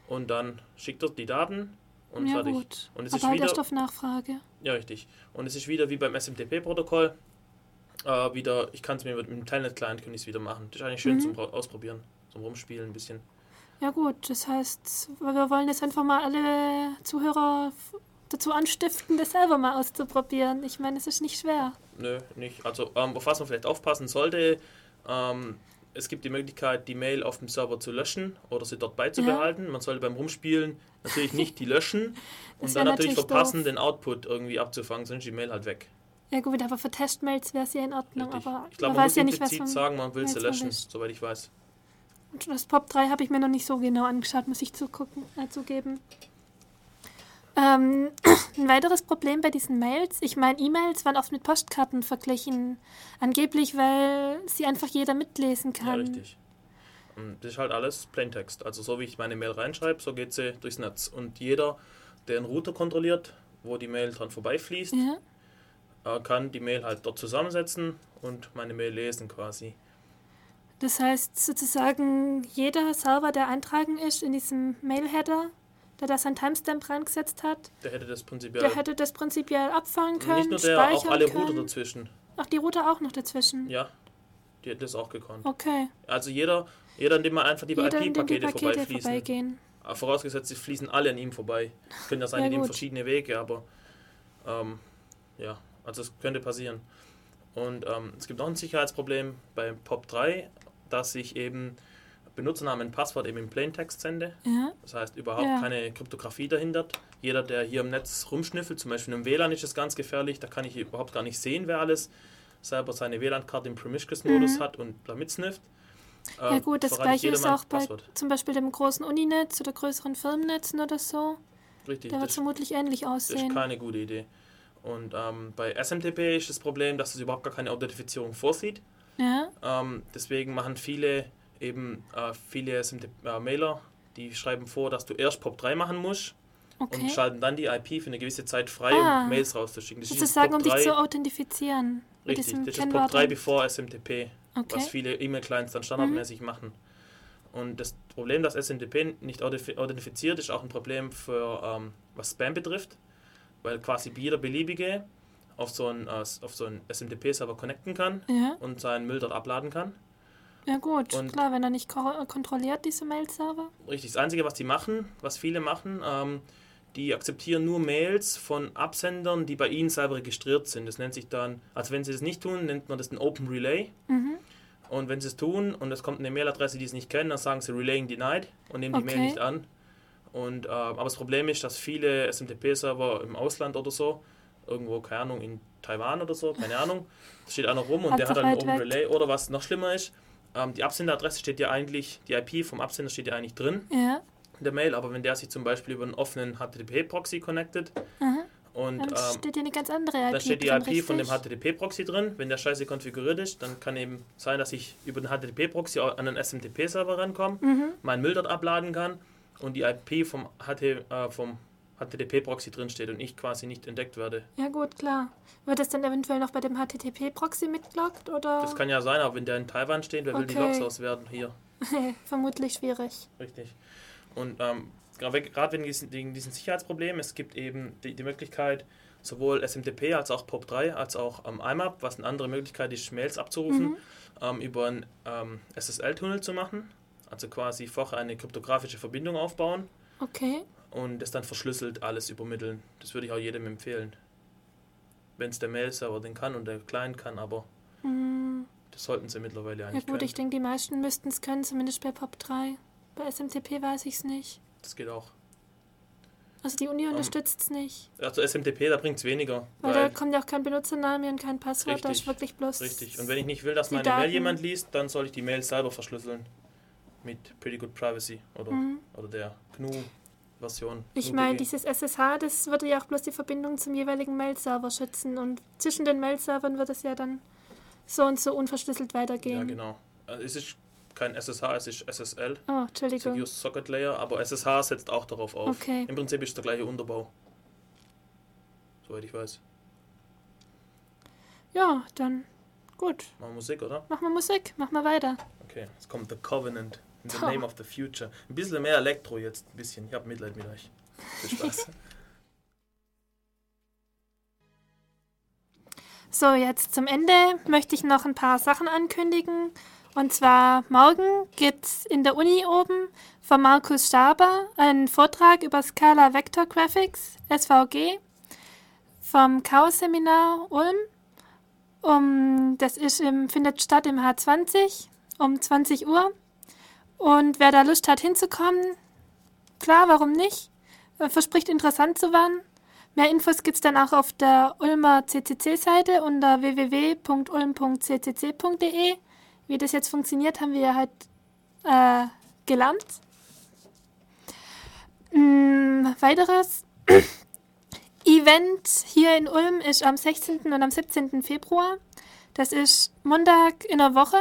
und dann schickt er die Daten und Ja fertig. gut. Und es Aber ist halt wieder, erst auf Nachfrage. ja richtig, und es ist wieder wie beim SMTP-Protokoll, äh, wieder, ich kann es mir mit, mit dem Telnet-Client kann ich wieder machen. Das ist eigentlich schön Mhm. zum Ausprobieren, zum Rumspielen ein bisschen. Ja gut, das heißt, wir wollen jetzt einfach mal alle Zuhörer dazu anstiften, das selber mal auszuprobieren. Ich meine, es ist nicht schwer. Nö, nicht. Also, ähm, auf was man vielleicht aufpassen sollte, ähm, es gibt die Möglichkeit, die Mail auf dem Server zu löschen oder sie dort beizubehalten. Man sollte beim Rumspielen natürlich nicht die löschen *laughs* und dann natürlich natürlich verpassen, doof. den Output irgendwie abzufangen, sonst ist die Mail halt weg. Ja gut, aber für Testmails wäre es ja in Ordnung, Richtig. aber ich glaube, man man weiß muss ja nicht, was man... sagen, man will sie löschen, soweit ich weiß. Und Das Pop 3 habe ich mir noch nicht so genau angeschaut, muss ich zugucken, äh, zugeben. Ähm, ein weiteres Problem bei diesen Mails, ich meine, E-Mails werden oft mit Postkarten verglichen. Angeblich, weil sie einfach jeder mitlesen Ja, kann. richtig. Und das ist halt alles Plaintext. Also so wie ich meine Mail reinschreibe, so geht sie durchs Netz. Und jeder, der einen Router kontrolliert, wo die Mail dran vorbeifließt, Ja. äh, kann die Mail halt dort zusammensetzen und meine Mail lesen quasi. Das heißt sozusagen, jeder Server, der eintragen ist in diesem Mail-Header, der da sein Timestamp reingesetzt hat, Der hätte das prinzipiell. der hätte das prinzipiell abfangen können, nicht nur der, auch alle können. Router dazwischen. Ach, die Router auch noch dazwischen. Ja, die hätte das auch gekonnt. Okay. Also jeder, jeder, indem man einfach die IP-Pakete Pakete vorbeifließen. vorbeigehen. Vorausgesetzt, sie fließen alle an ihm vorbei. Das können ja sein, Ja, die nehmen verschiedene Wege, aber ähm, ja, also es könnte passieren. Und ähm, es gibt noch ein Sicherheitsproblem bei POP3, dass ich eben Benutzernamen und Passwort eben im Plaintext sende. Ja. Das heißt, überhaupt Ja. keine Kryptographie dahinter. Jeder, der hier im Netz rumschnüffelt, zum Beispiel im WLAN ist es ganz gefährlich, da kann ich überhaupt gar nicht sehen, wer alles selber seine WLAN-Karte im Promiscuous-Modus Mhm. hat und da mitsnifft. Ja Äh, gut, das gleiche ist auch bei Passwort. zum Beispiel dem großen Uninetz oder größeren Firmennetzen oder so. Richtig, Der wird das, vermutlich ähnlich das ist aussehen. keine gute Idee. Und ähm, bei SMTP ist das Problem, dass es überhaupt gar keine Authentifizierung vorsieht. Ja, Ähm, deswegen machen viele eben äh, viele SMTP-Mailer, die schreiben vor, dass du erst POP3 machen musst und okay. schalten dann die IP für eine gewisse Zeit frei, Ah. um Mails rauszuschicken. Das ist Sozusagen, um dich POP3 zu authentifizieren. Richtig, das ist Kennwort. POP3 bevor SMTP, Okay. was viele E-Mail-Clients dann standardmäßig machen. Und das Problem, dass SMTP nicht authentifiziert, ist auch ein Problem für ähm, was Spam betrifft, weil quasi jeder beliebige auf so einen, äh, so einen SMTP-Server connecten kann Ja. und seinen Müll dort abladen kann. Ja gut, Und- klar, wenn er nicht ko- kontrolliert, diese Mail-Server. Richtig, das Einzige, was die machen, was viele machen, ähm, die akzeptieren nur Mails von Absendern, die bei ihnen selber registriert sind. Das nennt sich dann, also wenn sie das nicht tun, nennt man das ein Open Relay. Mhm. Und wenn sie es tun und es kommt eine Mailadresse, die sie nicht kennen, dann sagen sie Relaying Denied und nehmen die Mail Okay. nicht an. Und, äh, aber das Problem ist, dass viele SMTP-Server im Ausland oder so, irgendwo, keine Ahnung, in Taiwan oder so, keine Ahnung, da steht einer rum und Hat der hat dann ein weit Open weg. Relay. Oder was noch schlimmer ist, ähm, die Absenderadresse steht ja eigentlich, die IP vom Absender steht ja eigentlich drin Ja. in der Mail, aber wenn der sich zum Beispiel über einen offenen HTTP-Proxy connectet Aha. und Dann ähm, steht hier eine ganz andere IP da steht die IP von dem richtig? HTTP-Proxy drin. Wenn der scheiße konfiguriert ist, dann kann eben sein, dass ich über den HTTP-Proxy an einen SMTP-Server rankomme, Mhm. meinen Müll dort abladen kann und die IP vom, HT, äh, vom HTTP-Proxy drin steht und ich quasi nicht entdeckt werde. Ja gut, klar. Wird das dann eventuell noch bei dem HTTP-Proxy mitgeloggt oder? Das kann ja sein, aber wenn der in Taiwan steht, wer will die Okay. Logs auswerten? Hier, *laughs* Vermutlich schwierig. richtig. Und ähm, gerade gerade wegen diesen, wegen diesen Sicherheitsproblemen, es gibt eben die, die Möglichkeit, sowohl SMTP als auch POP3 als auch ähm, IMAP, was eine andere Möglichkeit ist, Mails abzurufen, Mhm. ähm, über einen ähm, SSL-Tunnel zu machen. Also quasi vorher eine kryptografische Verbindung aufbauen Okay. Und das dann verschlüsselt alles übermitteln. Das würde ich auch jedem empfehlen. Wenn es der Mail-Server den kann und der Client kann, aber Hm. das sollten sie mittlerweile Ja eigentlich gut, ich können. denke, die meisten müssten es können, zumindest bei POP3. Bei SMTP weiß ich es nicht. Das geht auch. Also die Uni Ähm, unterstützt es nicht. Also SMTP, da bringt es weniger. Weil, Weil, da kommt ja auch kein Benutzername und kein Passwort, da Richtig, ist wirklich bloß. richtig. Und wenn ich nicht will, dass meine Mail Daten- jemand liest, dann soll ich die Mail selber verschlüsseln. Mit Pretty Good Privacy oder, Mhm. oder der GNU-Version. Ich meine, dieses SSH, das würde ja auch bloß die Verbindung zum jeweiligen Mail-Server schützen und zwischen den Mail-Servern wird es ja dann so und so unverschlüsselt weitergehen. Ja, genau. Also es ist kein SSH, es ist SSL, Oh, Entschuldigung. Secure Socket Layer, aber SSH setzt auch darauf auf. Okay. Im Prinzip ist der gleiche Unterbau. Soweit ich weiß. Ja, dann gut. Machen wir Musik, oder? Machen wir Musik, machen wir weiter. Okay, jetzt kommt The Covenant. In the name of the future. Ein bisschen mehr Elektro jetzt, ein bisschen. Ich habe Mitleid mit euch. Viel Spaß. *laughs* So, jetzt zum Ende möchte ich noch ein paar Sachen ankündigen. Und zwar morgen gibt es in der Uni oben von Markus Staber einen Vortrag über Scala Vector Graphics, SVG, vom Chaos-Seminar Ulm. Um, das ist im, findet statt im H20 um 20 Uhr. Und wer da Lust hat hinzukommen, klar, warum nicht? Äh, Verspricht interessant zu werden. Mehr Infos gibt es dann auch auf der Ulmer CCC-Seite unter www.ulm.ccc.de. Wie das jetzt funktioniert, haben wir ja halt äh, gelernt. Mm, weiteres *coughs* Event hier in Ulm ist am 16. und am 17. Februar. Das ist Montag in der Woche.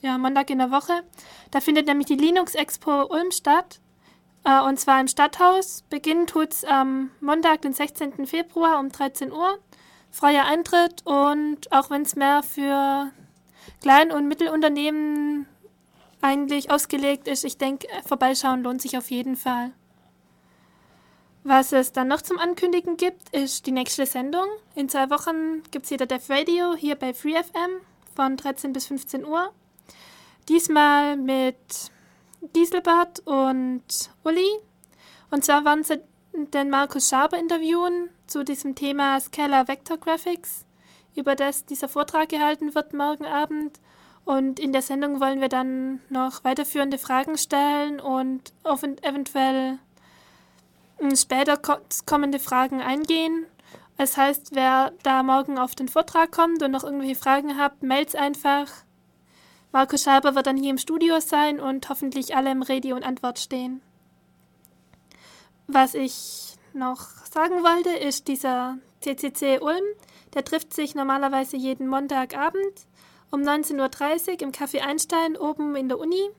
Ja, Montag in der Woche. Da findet nämlich die Linux Expo Ulm statt. Äh, und zwar im Stadthaus. Beginnen tut es am Montag, den 16. Februar um 13 Uhr. Freier Eintritt und auch wenn es mehr für Klein- und Mittelunternehmen eigentlich ausgelegt ist, ich denke, vorbeischauen lohnt sich auf jeden Fall. Was es dann noch zum Ankündigen gibt, ist die nächste Sendung. In zwei Wochen gibt es wieder Dev Radio hier bei FreeFM von 13 bis 15 Uhr. Diesmal mit Dieselbart und Uli. Und zwar werden sie den Markus Schaber interviewen zu diesem Thema Scalar Vector Graphics, über das dieser Vortrag gehalten wird morgen Abend. Und in der Sendung wollen wir dann noch weiterführende Fragen stellen und auf eventuell mm, später ko- kommende Fragen eingehen. Das heißt, wer da morgen auf den Vortrag kommt und noch irgendwelche Fragen hat, meldet einfach. Markus Schaber wird dann hier im Studio sein und hoffentlich alle im Rede und Antwort stehen. Was ich noch sagen wollte, ist dieser CCC Ulm. Der trifft sich normalerweise jeden Montagabend um 19.30 Uhr im Café Einstein oben in der Uni.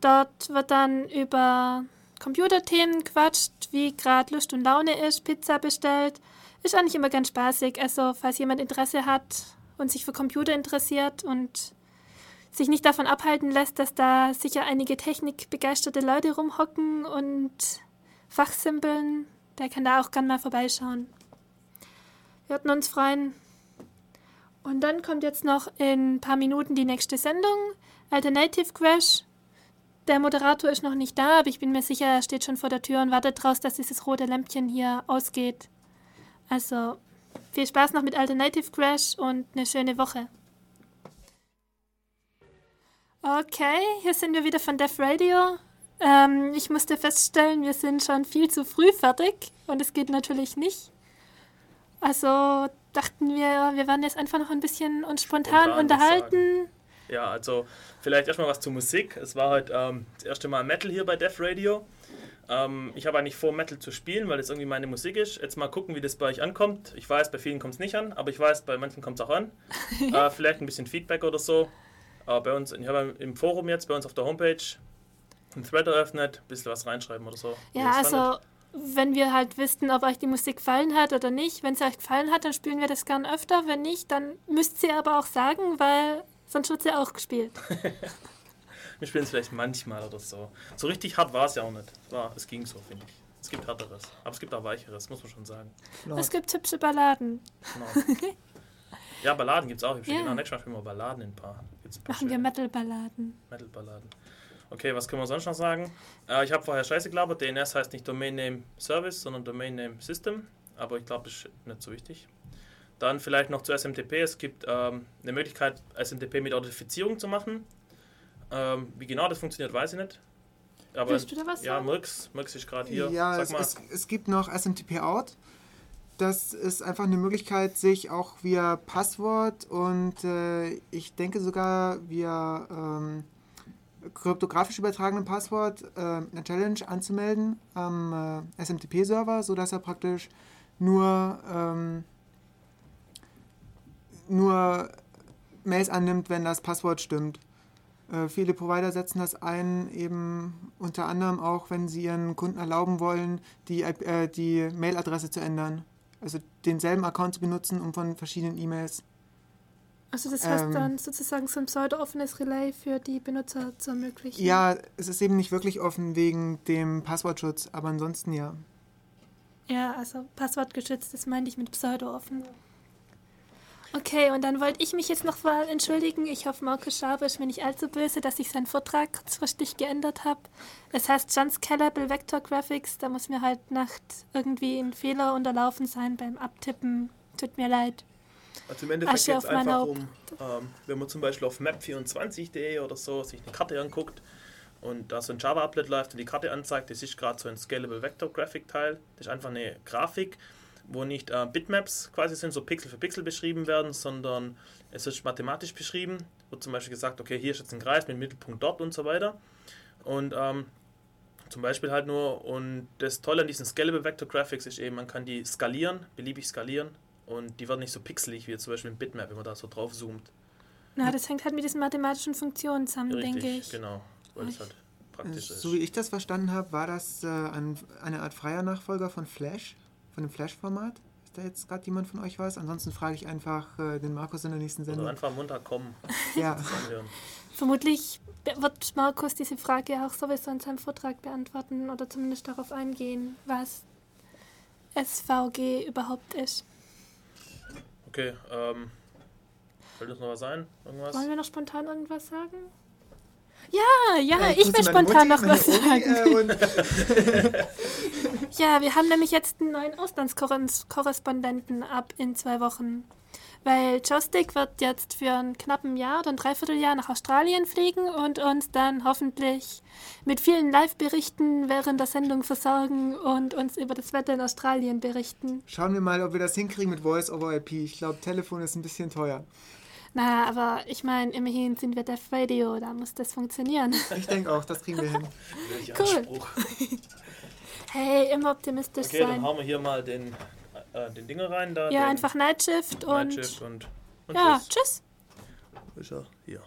Dort wird dann über Computerthemen quatscht, wie gerade Lust und Laune ist, Pizza bestellt. Ist eigentlich immer ganz spaßig. Also, falls jemand Interesse hat und sich für Computer interessiert und sich nicht davon abhalten lässt, dass da sicher einige technikbegeisterte Leute rumhocken und fachsimpeln, der kann da auch gern mal vorbeischauen. Wir hatten uns freuen. Und dann kommt jetzt noch in ein paar Minuten die nächste Sendung, Alternative Crash. Der Moderator ist noch nicht da, aber ich bin mir sicher, er steht schon vor der Tür und wartet draus, dass dieses rote Lämpchen hier ausgeht. Also viel Spaß noch mit Alternative Crash und eine schöne Woche. Okay, hier sind wir wieder von Def Radio. Ähm, ich musste feststellen, wir sind schon viel zu früh fertig und es geht natürlich nicht. Also dachten wir, wir werden jetzt einfach noch ein bisschen uns spontan, spontan unterhalten. Ja, also vielleicht erstmal was zur Musik. Es war heute ähm, das erste Mal Metal hier bei Def Radio. Ähm, ich habe eigentlich vor, Metal zu spielen, weil es irgendwie meine Musik ist. Jetzt mal gucken, wie das bei euch ankommt. Ich weiß, bei vielen kommt es nicht an, aber ich weiß, bei manchen kommt es auch an. *laughs* äh, vielleicht ein bisschen Feedback oder so. Aber bei uns, ich habe im Forum jetzt, bei uns auf der Homepage, einen Thread eröffnet, ein bisschen was reinschreiben oder so. Ja, also fandet. wenn wir halt wissen, ob euch die Musik gefallen hat oder nicht. Wenn sie euch gefallen hat, dann spielen wir das gern öfter. Wenn nicht, dann müsst ihr aber auch sagen, weil sonst wird sie auch gespielt. *laughs* Wir spielen es vielleicht manchmal oder so. So richtig hart war es ja auch nicht. Es, war, es ging so, finde ich. Es gibt härteres, aber es gibt auch weicheres, muss man schon sagen. Es gibt hübsche Balladen. Genau. *laughs* ja, Balladen gibt es auch. Ich yeah. genau, nächstes Mal spielen wir Balladen in ein paar. Paar Machen wir Metal-Balladen. Metal-Balladen. Okay, was können wir sonst noch sagen? Äh, ich habe vorher Scheiße gelabert. DNS heißt nicht Domain Name Service, sondern Domain Name System. Aber ich glaube, das ist nicht so wichtig. Dann vielleicht noch zu SMTP. Es gibt ähm, eine Möglichkeit, SMTP mit Authentifizierung zu machen. Ähm, wie genau das funktioniert, weiß ich nicht. Aber Willst du da was ja, Mirks ist gerade hier. Ja, es, es, es, gibt noch SMTP Out. Das ist einfach eine Möglichkeit, sich auch via Passwort und äh, ich denke sogar via ähm, kryptografisch übertragenem Passwort äh, eine Challenge anzumelden am äh, SMTP-Server, sodass er praktisch nur, ähm, nur Mails annimmt, wenn das Passwort stimmt. Äh, viele Provider setzen das ein, eben unter anderem auch, wenn sie ihren Kunden erlauben wollen, die, äh, die Mailadresse zu ändern. Also denselben Account zu benutzen, um von verschiedenen E-Mails. Also das heißt ähm, dann sozusagen so ein pseudo-offenes Relay für die Benutzer zu ermöglichen? Ja, es ist eben nicht wirklich offen wegen dem Passwortschutz, aber ansonsten ja. Ja, also passwortgeschützt, das meinte ich mit pseudo-offen. Okay, und dann wollte ich mich jetzt noch mal entschuldigen. Ich hoffe, Markus Schaber ist mir nicht allzu böse, dass ich seinen Vortrag kurzfristig geändert habe. Es heißt John Scalable Vector Graphics. Da muss mir halt Nacht irgendwie ein Fehler unterlaufen sein beim Abtippen. Tut mir leid. Also im Endeffekt geht es einfach um, ähm, wenn man zum Beispiel auf map24.de oder so sich eine Karte anguckt und da so ein Java-Applet läuft und die Karte anzeigt, das ist gerade so ein Scalable Vector Graphic Teil. Das ist einfach eine Grafik, wo nicht äh, Bitmaps quasi sind, so Pixel für Pixel beschrieben werden, sondern es ist mathematisch beschrieben. Wird zum Beispiel gesagt, okay, hier ist jetzt ein Kreis mit Mittelpunkt dort und so weiter. Und ähm, zum Beispiel halt nur, und das Tolle an diesen Scalable Vector Graphics ist eben, man kann die skalieren, beliebig skalieren und die werden nicht so pixelig wie zum Beispiel ein Bitmap, wenn man da so drauf zoomt. Na, das hängt halt mit diesen mathematischen Funktionen zusammen, Richtig, denke ich. genau, weil es halt praktisch ist. So wie ich das verstanden habe, war das äh, ein, eine Art freier Nachfolger von Flash? Von dem Flash-Format? Ist da jetzt gerade jemand von euch was? Ansonsten frage ich einfach äh, den Markus in der nächsten Sendung. Oder einfach munter kommen. *laughs* ja. Vermutlich wird Markus diese Frage auch sowieso in seinem Vortrag beantworten oder zumindest darauf eingehen, was SVG überhaupt ist. Okay, ähm, fällt uns noch was ein? Irgendwas? Wollen wir noch spontan irgendwas sagen? Ja, ja, ja ich, will spontan Mutti, noch was sagen. Äh, *laughs* ja, wir haben nämlich jetzt einen neuen Auslandskorrespondenten ab in zwei Wochen. Weil Joystick wird jetzt für ein knappen Jahr oder ein Dreivierteljahr nach Australien fliegen und uns dann hoffentlich mit vielen Live-Berichten während der Sendung versorgen und uns über das Wetter in Australien berichten. Schauen wir mal, ob wir das hinkriegen mit Voice over IP. Ich glaube, Telefon ist ein bisschen teuer. Na, aber ich meine, immerhin sind wir Def Radio, da muss das funktionieren. *laughs* Ich denke auch, das kriegen wir hin. cool. *laughs* hey, immer optimistisch okay, sein. Okay, dann hauen wir hier mal den, äh, den Dinger rein. Da, ja, einfach Nightshift und... Nightshift und, und ja, tschüss. tschüss. Ist er hier.